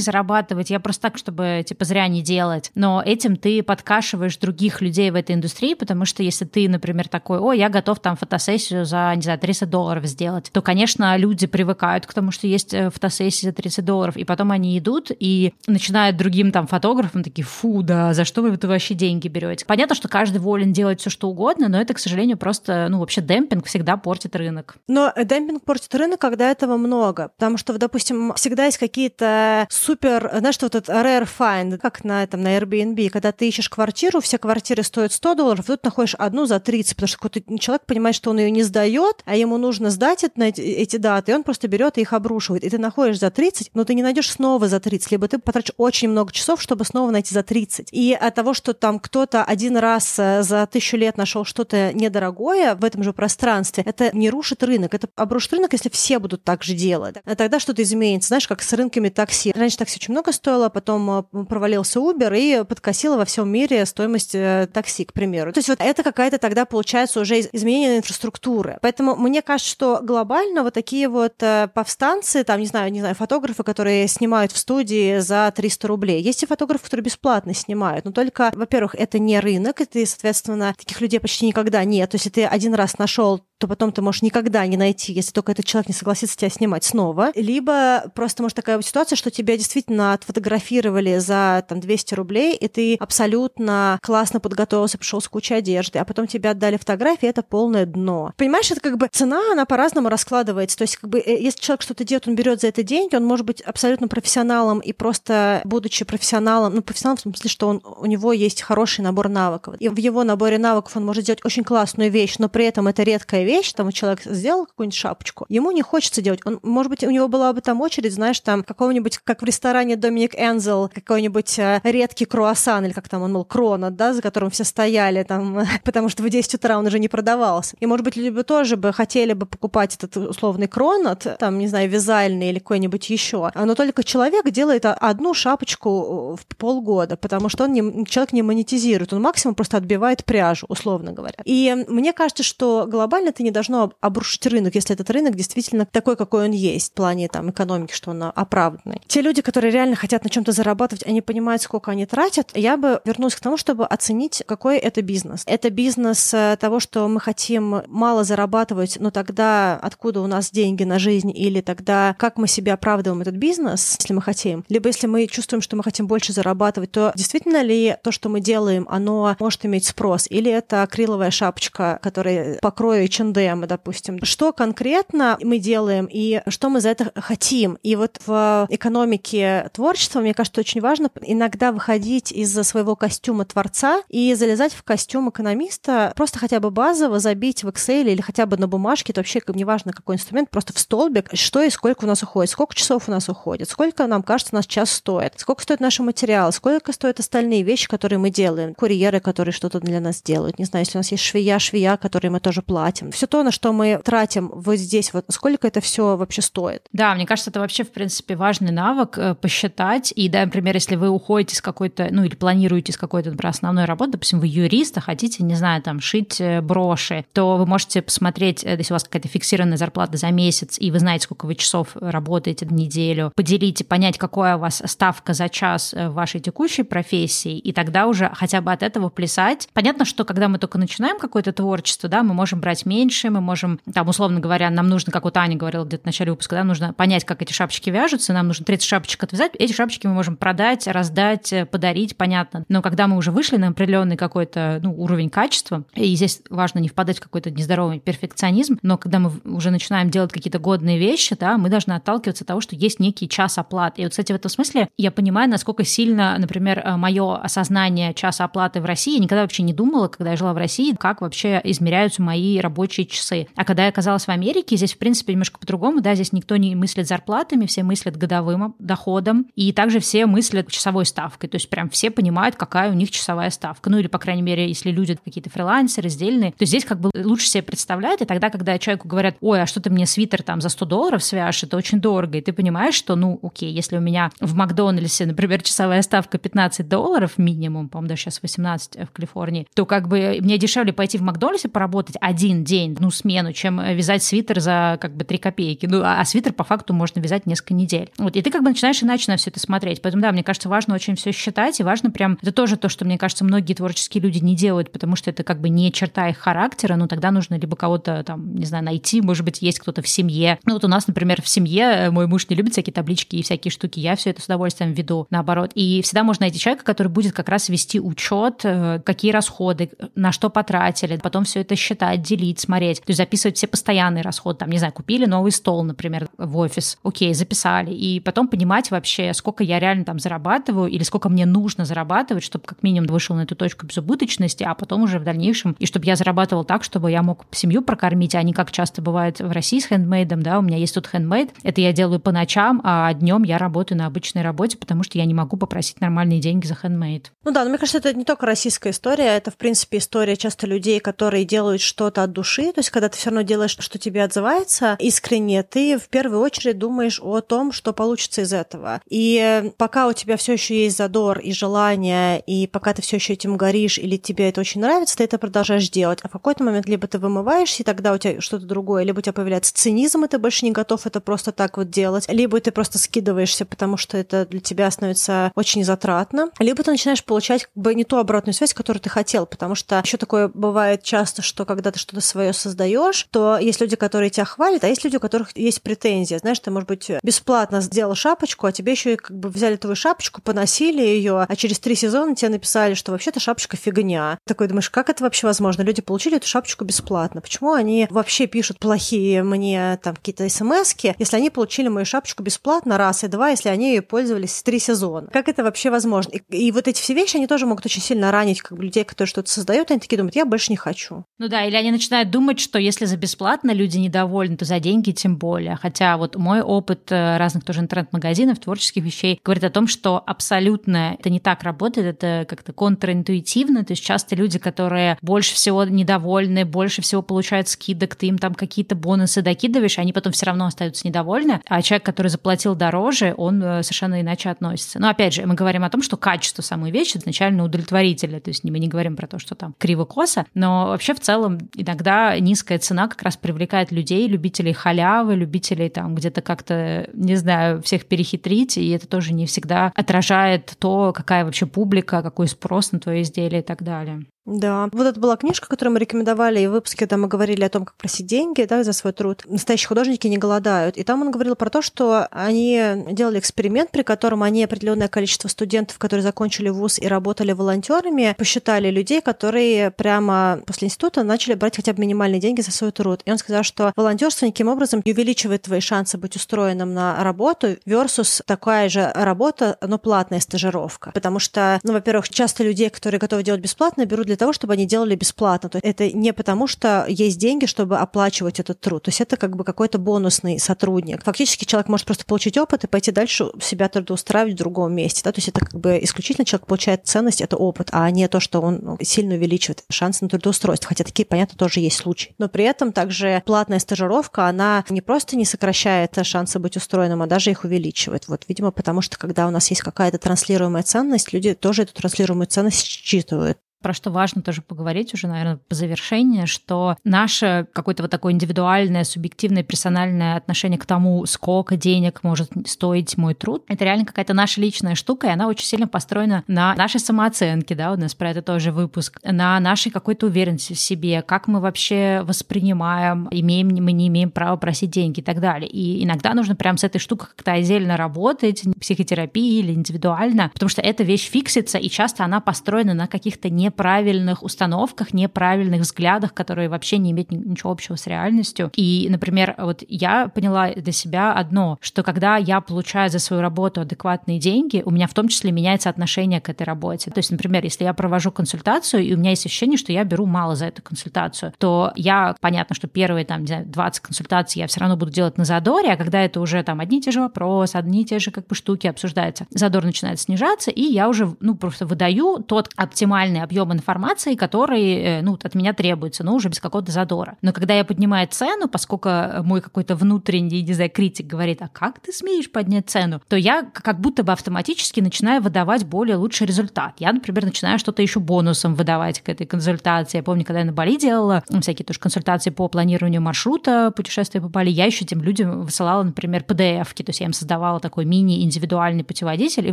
зарабатывать, я просто так, чтобы типа зря не делать. Но этим ты подкашиваешь других людей в этой индустрии, потому что если ты, например, такой, ой, я готов там фотосессию за, не знаю, 30 долларов сделать, то, конечно, люди привыкают к тому, что есть э, фотосессия за 30 долларов, и потом они идут и начинают другим там фотографам такие, фу, да, за что вы это вообще деньги берете? Понятно, что каждый волен делать все что угодно, но это, к сожалению, просто, ну, вообще демпинг всегда портит рынок. Но демпинг портит рынок, когда этого много, потому что, допустим, всегда есть какие-то супер, знаешь, вот этот rare find, как на этом, на Airbnb, когда ты ищешь квартиру, все квартиры стоят 100 долларов, тут находишь одну за 30, потому что какой-то человек понимает, что он ее не сдает, а ему нужно сдать это, эти, эти даты, и он просто берет и их обрушивает. И ты находишь за 30, но ты не найдешь снова за 30, либо ты потратишь очень много часов, чтобы снова найти за 30. И от того, что там кто-то один раз э, за тысячу лет нашел что-то недорогое в этом же пространстве, это не рушит рынок. Это обрушит рынок, если все будут так же делать. А тогда что-то изменится. Знаешь, как с рынками такси. Раньше такси очень много стоило, потом э, провалился Uber и подкосило во всем мире стоимость э, такси, к примеру. То есть вот это какая-то тогда получается уже изменение инфраструктуры. Поэтому мне кажется, что глобально вот такие вот повстанцы, там, не знаю, не знаю, фотографы, которые снимают в студии за 300 рублей. Есть и фотографы, которые бесплатно снимают, но только, во-первых, это не рынок, и ты, соответственно, таких людей почти никогда нет. То есть, если ты один раз нашел то потом ты можешь никогда не найти, если только этот человек не согласится тебя снимать снова. Либо просто может такая ситуация, что тебя действительно отфотографировали за там 200 рублей, и ты абсолютно классно подготовился, пришел с кучей одежды, а потом тебе отдали фотографии, это полное дно. Понимаешь, это как бы цена, она по-разному раскладывается. То есть как бы э, если человек что-то делает, он берет за это деньги, он может быть абсолютно профессионалом и просто будучи профессионалом, ну профессионалом в смысле, что он, у него есть хороший набор навыков. И в его наборе навыков он может сделать очень классную вещь, но при этом это редкая вещь, там человек сделал какую-нибудь шапочку, ему не хочется делать. Он, может быть, у него была бы там очередь, знаешь, там какого-нибудь, как в ресторане Доминик Энзел, какой-нибудь э, редкий круассан, или как там он был, крона, да, за которым все стояли там, потому что в 10 утра он уже не продавался. И, может быть, люди бы тоже бы хотели бы покупать этот условный кронот, там, не знаю, вязальный или какой-нибудь еще. Но только человек делает одну шапочку в полгода, потому что он не, человек не монетизирует, он максимум просто отбивает пряжу, условно говоря. И мне кажется, что глобально это не должно обрушить рынок, если этот рынок действительно такой, какой он есть в плане там, экономики, что он оправданный. Те люди, которые реально хотят на чем-то зарабатывать, они понимают, сколько они тратят. Я бы вернулась к тому, чтобы оценить, какой это бизнес. Это бизнес э, того, что мы хотим мало зарабатывать, но тогда откуда у нас деньги на жизнь, или тогда как мы себе оправдываем этот бизнес, если мы хотим. Либо если мы чувствуем, что мы хотим больше зарабатывать, то действительно ли то, что мы делаем, оно может иметь спрос, или это акриловая шапочка, которая покрою H&M, допустим. Что конкретно мы делаем и что мы за это хотим? И вот в экономике творчества, мне кажется, очень важно иногда выходить из своего костюма творца и залезать в костюм экономиста, просто хотя бы базово забить в Excel или хотя бы на бумажке, это вообще неважно какой инструмент, просто в столбик, что и сколько у нас уходит, сколько часов у нас уходит, сколько нам кажется, у нас час стоит, сколько стоит наши материалы, сколько стоят остальные вещи, которые мы делаем, курьеры, которые что-то для нас делают, не знаю, если у нас есть швея, швея, которые мы тоже платим. Все то, на что мы тратим вот здесь, вот сколько это все вообще стоит. Да, мне кажется, это вообще, в принципе, важный навык э, посчитать. И, да, например, если вы уходите с какой-то, ну, или планируете с какой-то, например, основной работы, допустим, вы юрист, а хотите, не знаю, там, шить э, броши, то вы можете посмотреть, э, если у вас какая-то фиксированная зарплата за месяц, и вы знаете, сколько вы часов работаете в неделю, поделите, понять, какая у вас ставка за час в вашей текущей профессии, и тогда уже хотя бы от этого плясать. Понятно, что когда мы только начинаем какое-то творчество, да, мы можем брать меньше, меньше, мы можем, там, условно говоря, нам нужно, как вот Аня говорила где-то в начале выпуска, да, нужно понять, как эти шапочки вяжутся, нам нужно 30 шапочек отвязать, эти шапочки мы можем продать, раздать, подарить, понятно. Но когда мы уже вышли на определенный какой-то ну, уровень качества, и здесь важно не впадать в какой-то нездоровый перфекционизм, но когда мы уже начинаем делать какие-то годные вещи, да, мы должны отталкиваться от того, что есть некий час оплаты. И вот, кстати, в этом смысле я понимаю, насколько сильно, например, мое осознание часа оплаты в России, я никогда вообще не думала, когда я жила в России, как вообще измеряются мои рабочие часы. А когда я оказалась в Америке, здесь, в принципе, немножко по-другому, да, здесь никто не мыслит зарплатами, все мыслят годовым доходом, и также все мыслят часовой ставкой, то есть прям все понимают, какая у них часовая ставка. Ну или, по крайней мере, если люди какие-то фрилансеры, сдельные, то здесь как бы лучше себе представляют, и тогда, когда человеку говорят, ой, а что ты мне свитер там за 100 долларов свяжешь, это очень дорого, и ты понимаешь, что, ну, окей, если у меня в Макдональдсе, например, часовая ставка 15 долларов минимум, по-моему, даже сейчас 18 в Калифорнии, то как бы мне дешевле пойти в Макдональдсе поработать один день, ну, смену, чем вязать свитер за как бы 3 копейки. Ну, а, а свитер по факту можно вязать несколько недель. Вот, и ты как бы начинаешь иначе на все это смотреть. Поэтому, да, мне кажется, важно очень все считать, и важно прям, это тоже то, что, мне кажется, многие творческие люди не делают, потому что это как бы не черта их характера, ну, тогда нужно либо кого-то там, не знаю, найти, может быть, есть кто-то в семье. Ну, вот у нас, например, в семье э, мой муж не любит всякие таблички и всякие штуки, я все это с удовольствием веду, наоборот. И всегда можно найти человека, который будет как раз вести учет, э, какие расходы, на что потратили, потом все это считать, делить, смотреть, то есть записывать все постоянные расходы, там, не знаю, купили новый стол, например, в офис, окей, записали, и потом понимать вообще, сколько я реально там зарабатываю или сколько мне нужно зарабатывать, чтобы как минимум вышел на эту точку безубыточности, а потом уже в дальнейшем, и чтобы я зарабатывал так, чтобы я мог семью прокормить, а не как часто бывает в России с хендмейдом, да, у меня есть тут хендмейд, это я делаю по ночам, а днем я работаю на обычной работе, потому что я не могу попросить нормальные деньги за хендмейд. Ну да, но мне кажется, это не только российская история, это, в принципе, история часто людей, которые делают что-то от души, то есть когда ты все равно делаешь, что тебе отзывается искренне, ты в первую очередь думаешь о том, что получится из этого. И пока у тебя все еще есть задор и желание, и пока ты все еще этим горишь, или тебе это очень нравится, ты это продолжаешь делать. А в какой-то момент либо ты вымываешься, и тогда у тебя что-то другое, либо у тебя появляется цинизм, и ты больше не готов это просто так вот делать, либо ты просто скидываешься, потому что это для тебя становится очень затратно, либо ты начинаешь получать как бы не ту обратную связь, которую ты хотел, потому что еще такое бывает часто, что когда ты что-то свое создаешь, то есть люди, которые тебя хвалят, а есть люди, у которых есть претензии. Знаешь, ты, может быть, бесплатно сделал шапочку, а тебе еще и как бы взяли твою шапочку, поносили ее, а через три сезона тебе написали, что вообще-то шапочка фигня. Такой думаешь, как это вообще возможно? Люди получили эту шапочку бесплатно. Почему они вообще пишут плохие мне там какие-то смс если они получили мою шапочку бесплатно раз и два, если они ее пользовались три сезона? Как это вообще возможно? И, и вот эти все вещи, они тоже могут очень сильно ранить как бы, людей, которые что-то создают, они такие думают, я больше не хочу. Ну да, или они начинают думать, что если за бесплатно люди недовольны, то за деньги тем более. Хотя вот мой опыт э, разных тоже интернет-магазинов, творческих вещей говорит о том, что абсолютно это не так работает, это как-то контринтуитивно, то есть часто люди, которые больше всего недовольны, больше всего получают скидок, ты им там какие-то бонусы докидываешь, они потом все равно остаются недовольны, а человек, который заплатил дороже, он э, совершенно иначе относится. Но опять же, мы говорим о том, что качество самой вещи изначально удовлетворительное, то есть мы не говорим про то, что там криво-косо, но вообще в целом иногда низкая цена как раз привлекает людей, любителей халявы, любителей там где-то как-то, не знаю, всех перехитрить, и это тоже не всегда отражает то, какая вообще публика, какой спрос на твое изделие и так далее. Да. Вот это была книжка, которую мы рекомендовали, и в выпуске там мы говорили о том, как просить деньги да, за свой труд. Настоящие художники не голодают. И там он говорил про то, что они делали эксперимент, при котором они определенное количество студентов, которые закончили вуз и работали волонтерами, посчитали людей, которые прямо после института начали брать хотя бы минимальные деньги за свой труд. И он сказал, что волонтерство никаким образом не увеличивает твои шансы быть устроенным на работу versus такая же работа, но платная стажировка. Потому что, ну, во-первых, часто людей, которые готовы делать бесплатно, берут для для того, чтобы они делали бесплатно. То есть это не потому, что есть деньги, чтобы оплачивать этот труд. То есть это как бы какой-то бонусный сотрудник. Фактически человек может просто получить опыт и пойти дальше себя трудоустраивать в другом месте. Да? То есть это как бы исключительно человек получает ценность, это опыт, а не то, что он ну, сильно увеличивает шансы на трудоустройство. Хотя такие, понятно, тоже есть случаи. Но при этом также платная стажировка, она не просто не сокращает шансы быть устроенным, а даже их увеличивает. Вот, видимо, потому что когда у нас есть какая-то транслируемая ценность, люди тоже эту транслируемую ценность считывают. Про что важно тоже поговорить уже, наверное, по завершении, что наше какое-то вот такое индивидуальное, субъективное, персональное отношение к тому, сколько денег может стоить мой труд, это реально какая-то наша личная штука, и она очень сильно построена на нашей самооценке, да, у нас про это тоже выпуск, на нашей какой-то уверенности в себе, как мы вообще воспринимаем, имеем мы не имеем права просить деньги и так далее. И иногда нужно прям с этой штукой как-то отдельно работать, психотерапии или индивидуально, потому что эта вещь фиксится, и часто она построена на каких-то не неправильных установках, неправильных взглядах, которые вообще не имеют ничего общего с реальностью. И, например, вот я поняла для себя одно, что когда я получаю за свою работу адекватные деньги, у меня в том числе меняется отношение к этой работе. То есть, например, если я провожу консультацию, и у меня есть ощущение, что я беру мало за эту консультацию, то я, понятно, что первые там, 20 консультаций я все равно буду делать на задоре, а когда это уже там одни и те же вопросы, одни и те же как бы штуки обсуждаются, задор начинает снижаться, и я уже, ну, просто выдаю тот оптимальный объем объем информации, который э, ну, от меня требуется, но уже без какого-то задора. Но когда я поднимаю цену, поскольку мой какой-то внутренний, не знаю, критик говорит, а как ты смеешь поднять цену, то я как будто бы автоматически начинаю выдавать более лучший результат. Я, например, начинаю что-то еще бонусом выдавать к этой консультации. Я помню, когда я на Бали делала всякие тоже консультации по планированию маршрута путешествия по Бали, я еще этим людям высылала, например, PDF-ки, то есть я им создавала такой мини-индивидуальный путеводитель и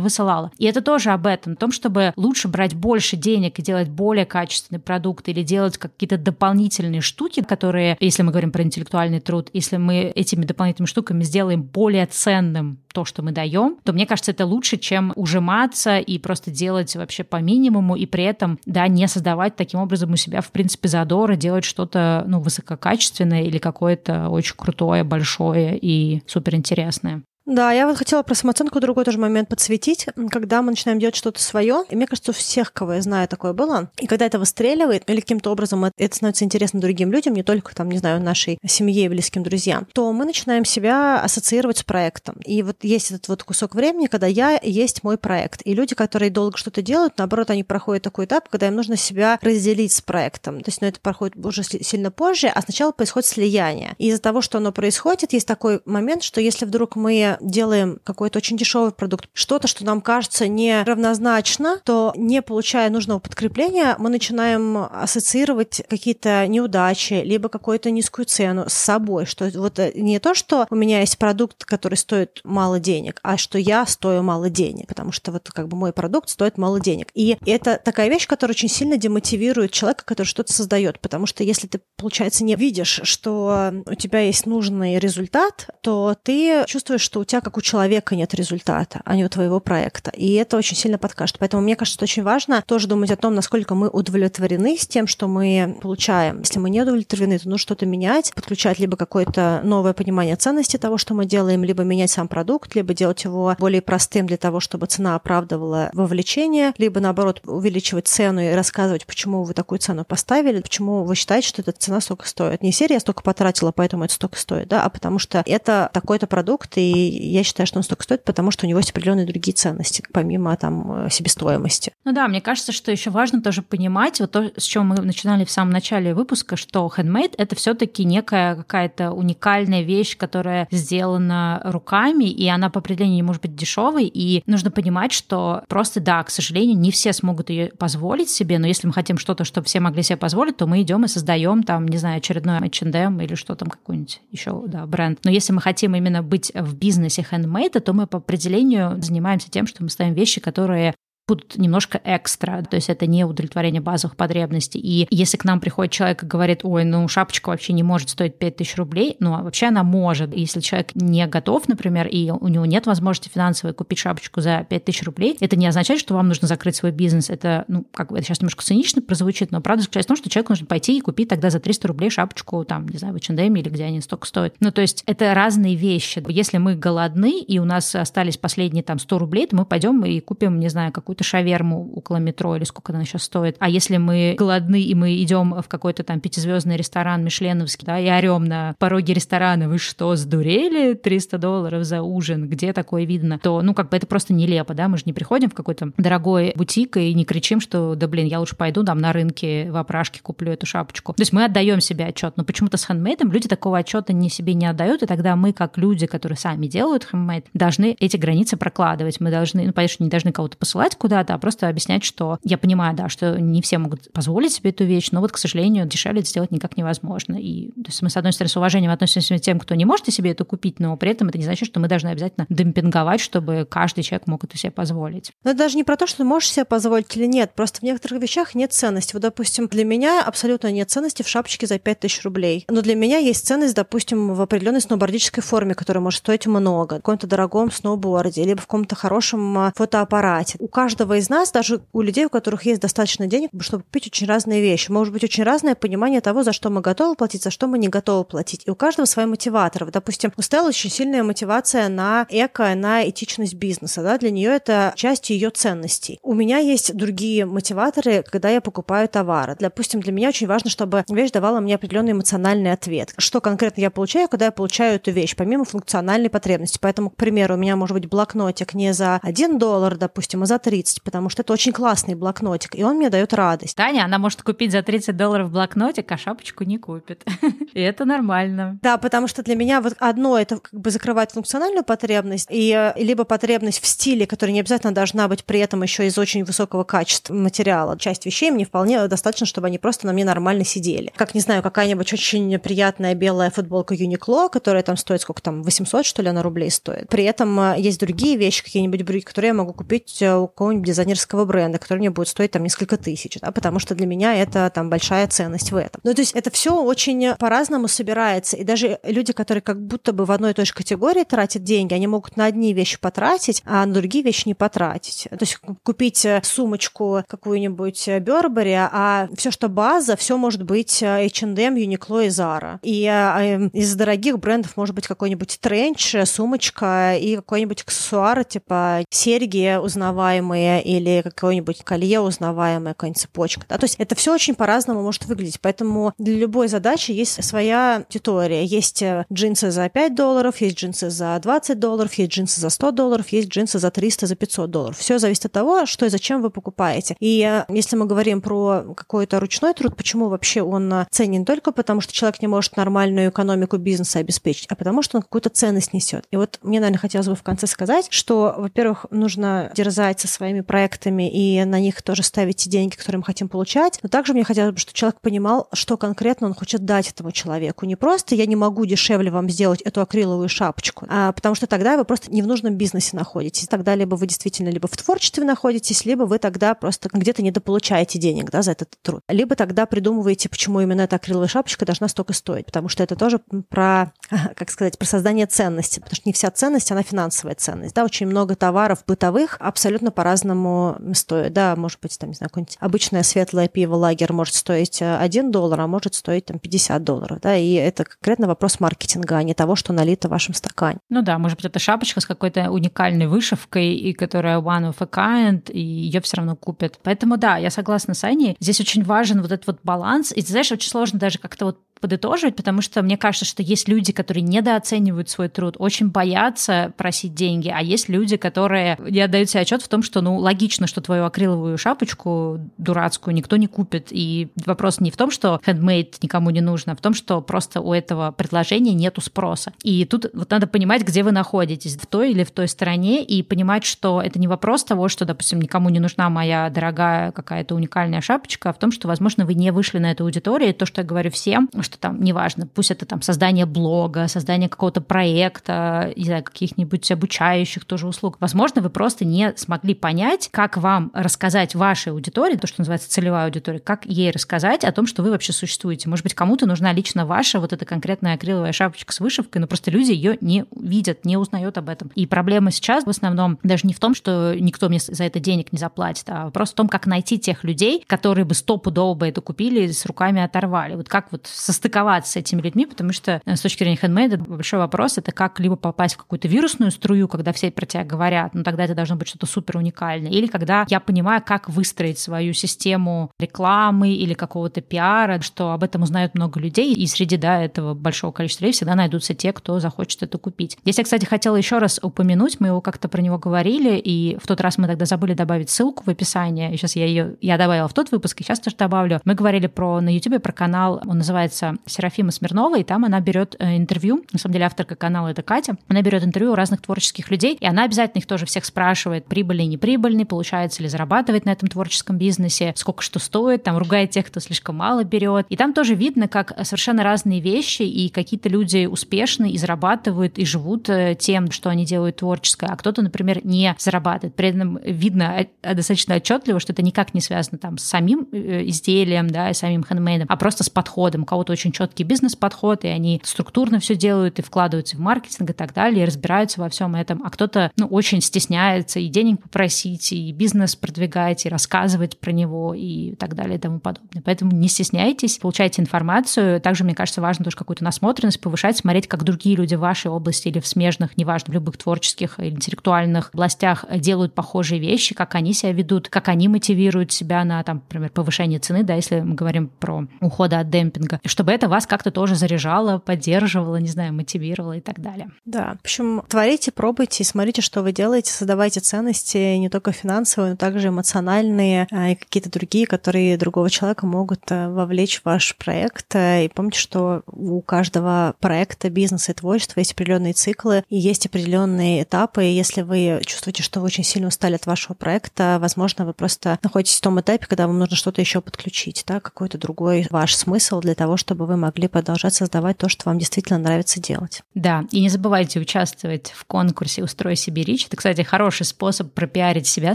высылала. И это тоже об этом, о том, чтобы лучше брать больше денег и делать делать более качественный продукт или делать какие-то дополнительные штуки, которые, если мы говорим про интеллектуальный труд, если мы этими дополнительными штуками сделаем более ценным то, что мы даем, то мне кажется, это лучше, чем ужиматься и просто делать вообще по минимуму и при этом, да, не создавать таким образом у себя, в принципе, задора, делать что-то, ну, высококачественное или какое-то очень крутое, большое и суперинтересное. Да, я вот хотела про самооценку другой тоже момент подсветить, когда мы начинаем делать что-то свое. И мне кажется, у всех, кого я знаю, такое было. И когда это выстреливает, или каким-то образом это становится интересно другим людям, не только там, не знаю, нашей семье и близким друзьям, то мы начинаем себя ассоциировать с проектом. И вот есть этот вот кусок времени, когда я есть мой проект. И люди, которые долго что-то делают, наоборот, они проходят такой этап, когда им нужно себя разделить с проектом. То есть, ну, это проходит уже сильно позже, а сначала происходит слияние. И из-за того, что оно происходит, есть такой момент, что если вдруг мы делаем какой-то очень дешевый продукт, что-то, что нам кажется неравнозначно, то не получая нужного подкрепления, мы начинаем ассоциировать какие-то неудачи, либо какую-то низкую цену с собой, что вот э, не то, что у меня есть продукт, который стоит мало денег, а что я стою мало денег, потому что вот как бы мой продукт стоит мало денег. И это такая вещь, которая очень сильно демотивирует человека, который что-то создает, потому что если ты, получается, не видишь, что у тебя есть нужный результат, то ты чувствуешь, что у тебя как у человека нет результата, а не у твоего проекта. И это очень сильно подкажет. Поэтому мне кажется, что очень важно тоже думать о том, насколько мы удовлетворены с тем, что мы получаем. Если мы не удовлетворены, то нужно что-то менять, подключать либо какое-то новое понимание ценности того, что мы делаем, либо менять сам продукт, либо делать его более простым для того, чтобы цена оправдывала вовлечение, либо наоборот увеличивать цену и рассказывать, почему вы такую цену поставили, почему вы считаете, что эта цена столько стоит. Не серия столько потратила, поэтому это столько стоит, да, а потому что это такой-то продукт, и я считаю, что он столько стоит, потому что у него есть определенные другие ценности, помимо там себестоимости. Ну да, мне кажется, что еще важно тоже понимать, вот то, с чем мы начинали в самом начале выпуска, что handmade — это все таки некая какая-то уникальная вещь, которая сделана руками, и она по определению не может быть дешевой, и нужно понимать, что просто, да, к сожалению, не все смогут ее позволить себе, но если мы хотим что-то, чтобы все могли себе позволить, то мы идем и создаем там, не знаю, очередной H&M или что там какой-нибудь еще, да, бренд. Но если мы хотим именно быть в бизнесе хендмейда, то мы по определению занимаемся тем, что мы ставим вещи, которые будут немножко экстра, то есть это не удовлетворение базовых потребностей. И если к нам приходит человек и говорит, ой, ну шапочка вообще не может стоить 5000 рублей, ну а вообще она может. Если человек не готов, например, и у него нет возможности финансовой купить шапочку за 5000 рублей, это не означает, что вам нужно закрыть свой бизнес. Это, ну, как бы это сейчас немножко цинично прозвучит, но правда заключается в том, что человеку нужно пойти и купить тогда за 300 рублей шапочку, там, не знаю, в H&M или где они столько стоят. Ну, то есть это разные вещи. Если мы голодны, и у нас остались последние там 100 рублей, то мы пойдем и купим, не знаю, какую какую-то шаверму около метро или сколько она сейчас стоит. А если мы голодны и мы идем в какой-то там пятизвездный ресторан Мишленовский, да, и орем на пороге ресторана, вы что, сдурели? 300 долларов за ужин, где такое видно? То, ну, как бы это просто нелепо, да, мы же не приходим в какой-то дорогой бутик и не кричим, что, да, блин, я лучше пойду там на рынке в опрашке куплю эту шапочку. То есть мы отдаем себе отчет, но почему-то с хендмейдом люди такого отчета не себе не отдают, и тогда мы, как люди, которые сами делают хендмейд, должны эти границы прокладывать. Мы должны, ну, понятно, не должны кого-то посылать куда-то, а просто объяснять, что я понимаю, да, что не все могут позволить себе эту вещь, но вот, к сожалению, дешевле это сделать никак невозможно. И то есть мы, с одной стороны, с уважением относимся к тем, кто не может себе это купить, но при этом это не значит, что мы должны обязательно демпинговать, чтобы каждый человек мог это себе позволить. Но это даже не про то, что ты можешь себе позволить или нет. Просто в некоторых вещах нет ценности. Вот, допустим, для меня абсолютно нет ценности в шапочке за 5000 рублей. Но для меня есть ценность, допустим, в определенной сноубордической форме, которая может стоить много. В каком-то дорогом сноуборде, либо в каком-то хорошем а, фотоаппарате. У каждого из нас, даже у людей, у которых есть достаточно денег, чтобы купить очень разные вещи. Может быть очень разное понимание того, за что мы готовы платить, за что мы не готовы платить. И у каждого свои мотиваторы. Допустим, у Стеллы очень сильная мотивация на эко, на этичность бизнеса. Да? Для нее это часть ее ценностей. У меня есть другие мотиваторы, когда я покупаю товары. Допустим, для меня очень важно, чтобы вещь давала мне определенный эмоциональный ответ. Что конкретно я получаю, когда я получаю эту вещь, помимо функциональной потребности. Поэтому, к примеру, у меня может быть блокнотик не за 1 доллар, допустим, а за 30, потому что это очень классный блокнотик, и он мне дает радость. Таня, она может купить за 30 долларов блокнотик, а шапочку не купит. И это нормально. Да, потому что для меня вот одно это как бы закрывает функциональную потребность, и э, либо потребность в стиле, которая не обязательно должна быть при этом еще из очень высокого качества материала. Часть вещей мне вполне достаточно, чтобы они просто на мне нормально сидели. Как, не знаю, какая-нибудь очень приятная белая футболка Uniqlo, которая там стоит сколько там, 800, что ли, она рублей стоит. При этом э, есть другие вещи, какие-нибудь брюки, которые я могу купить э, у какого-нибудь дизайнерского бренда, который мне будет стоить там несколько тысяч, да, потому что для меня это там большая ценность в этом. Ну, то есть это все очень по-разному собирается, и даже люди, которые как будто бы в одной и той же категории тратят деньги, они могут на одни вещи потратить, а на другие вещи не потратить. То есть купить э, сумочку какую-нибудь Бербери, а все, что база, все может быть H&M, Uniqlo и Zara. И эм, из дорогих брендов может быть какой-нибудь тренч, сумочка и какой-нибудь аксессуар, типа серьги узнаваемые или какое-нибудь колье узнаваемое, какая-нибудь цепочка. Да? То есть это все очень по-разному может выглядеть. Поэтому для любой задачи есть своя аудитория. Есть э, джинсы за 5 долларов, есть джинсы за 20 долларов, есть джинсы за 100 долларов, есть джинсы за 300, за 500 долларов. Все зависит от того, что и зачем вы покупаете. И э, если мы говорим про какой-то ручной труд, почему вообще он э, ценен только потому, что человек не может нормальную экономику бизнеса обеспечить, а потому что он какую-то ценность несет. И вот мне, наверное, хотелось бы в конце сказать, что, во-первых, нужно дерзать со своими проектами и на них тоже ставить те деньги, которые мы хотим получать. Но также мне хотелось бы, чтобы человек понимал, что конкретно он хочет дать этому человеку. Не просто я не могу дешевле вам сделать эту акриловую шапочку, а потому что тогда вы просто не в нужном бизнесе находитесь. Тогда либо вы действительно либо в творчестве находитесь, либо вы тогда просто где-то недополучаете денег да, за этот труд. Либо тогда придумываете, почему именно эта акриловая шапочка должна столько стоить, потому что это тоже про, как сказать, про создание ценности, потому что не вся ценность, она финансовая ценность. Да, очень много товаров бытовых абсолютно по-разному стоят. Да, может быть, там, не знаю, какое-нибудь обычное светлое пиво лагер может стоить 1 доллар, а может стоить там 50 долларов. Да, и это конкретно вопрос маркетинга, а не того, что налито в вашем стакане. Ну да, может быть, это шапочка с какой-то уникальной вышивкой, и которая one of a kind, и ее все равно купят. Поэтому да, я согласна с Аней. Здесь очень важен вот этот вот баланс. И, знаешь, очень сложно даже как-то вот подытоживать, потому что мне кажется, что есть люди, которые недооценивают свой труд, очень боятся просить деньги, а есть люди, которые не отдают себе отчет в том, что, ну, логично, что твою акриловую шапочку дурацкую никто не купит. И вопрос не в том, что handmade никому не нужно, а в том, что просто у этого предложения нету спроса. И тут вот надо понимать, где вы находитесь, в той или в той стороне, и понимать, что это не вопрос того, что, допустим, никому не нужна моя дорогая какая-то уникальная шапочка, а в том, что, возможно, вы не вышли на эту аудиторию. И то, что я говорю всем, что что там, неважно, пусть это там создание блога, создание какого-то проекта, не знаю, каких-нибудь обучающих тоже услуг. Возможно, вы просто не смогли понять, как вам рассказать вашей аудитории, то, что называется целевая аудитория, как ей рассказать о том, что вы вообще существуете. Может быть, кому-то нужна лично ваша вот эта конкретная акриловая шапочка с вышивкой, но просто люди ее не видят, не узнают об этом. И проблема сейчас в основном даже не в том, что никто мне за это денег не заплатит, а вопрос в том, как найти тех людей, которые бы стопудово бы это купили и с руками оторвали. Вот как вот со состыковаться с этими людьми, потому что э, с точки зрения хендмейда большой вопрос — это как либо попасть в какую-то вирусную струю, когда все про тебя говорят, ну тогда это должно быть что-то супер уникальное, или когда я понимаю, как выстроить свою систему рекламы или какого-то пиара, что об этом узнают много людей, и среди да, этого большого количества людей всегда найдутся те, кто захочет это купить. Здесь я, кстати, хотела еще раз упомянуть, мы его как-то про него говорили, и в тот раз мы тогда забыли добавить ссылку в описание, и сейчас я ее я добавила в тот выпуск, и сейчас тоже добавлю. Мы говорили про на YouTube про канал, он называется называется Серафима Смирнова, и там она берет э, интервью. На самом деле авторка канала это Катя. Она берет интервью у разных творческих людей, и она обязательно их тоже всех спрашивает, прибыльный, неприбыльный, получается ли зарабатывать на этом творческом бизнесе, сколько что стоит, там ругает тех, кто слишком мало берет. И там тоже видно, как совершенно разные вещи, и какие-то люди успешны и зарабатывают, и живут э, тем, что они делают творческое, а кто-то, например, не зарабатывает. При этом видно достаточно отчетливо, что это никак не связано там с самим э, изделием, да, и самим хендмейдом, а просто с подходом. У кого-то очень четкий бизнес-подход, и они структурно все делают, и вкладываются в маркетинг и так далее, и разбираются во всем этом. А кто-то, ну, очень стесняется и денег попросить, и бизнес продвигать, и рассказывать про него, и так далее, и тому подобное. Поэтому не стесняйтесь, получайте информацию. Также, мне кажется, важно тоже какую-то насмотренность повышать, смотреть, как другие люди в вашей области или в смежных, неважно, в любых творческих или интеллектуальных областях делают похожие вещи, как они себя ведут, как они мотивируют себя на, там, например, повышение цены, да, если мы говорим про ухода от демпинга, чтобы это вас как-то тоже заряжало, поддерживало, не знаю, мотивировало и так далее. Да, в общем, творите, пробуйте, смотрите, что вы делаете, создавайте ценности не только финансовые, но также эмоциональные а, и какие-то другие, которые другого человека могут э, вовлечь в ваш проект. И помните, что у каждого проекта, бизнеса и творчества есть определенные циклы и есть определенные этапы. И если вы чувствуете, что вы очень сильно устали от вашего проекта, возможно, вы просто находитесь в том этапе, когда вам нужно что-то еще подключить, да, какой-то другой ваш смысл для того, чтобы вы могли продолжать создавать то, что вам действительно нравится делать. Да, и не забывайте участвовать в конкурсе «Устрой себе речь». Это, кстати, хороший способ пропиарить себя,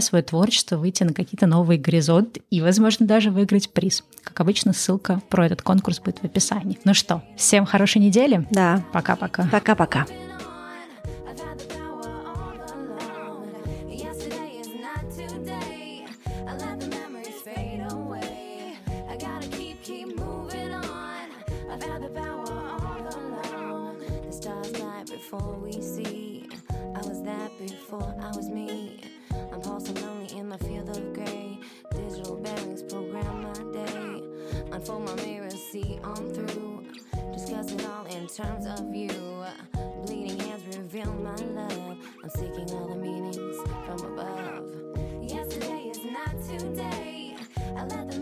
свое творчество, выйти на какие-то новые горизонты и, возможно, даже выиграть приз. Как обычно, ссылка про этот конкурс будет в описании. Ну что, всем хорошей недели. Да. Пока-пока. Пока-пока. Before we see. I was that before I was me. I'm pulsing lonely in my field of gray. Digital bearings program my day. Unfold my mirror, see on through. Discuss it all in terms of you. Bleeding hands reveal my love. I'm seeking all the meanings from above. Yesterday is not today. I let the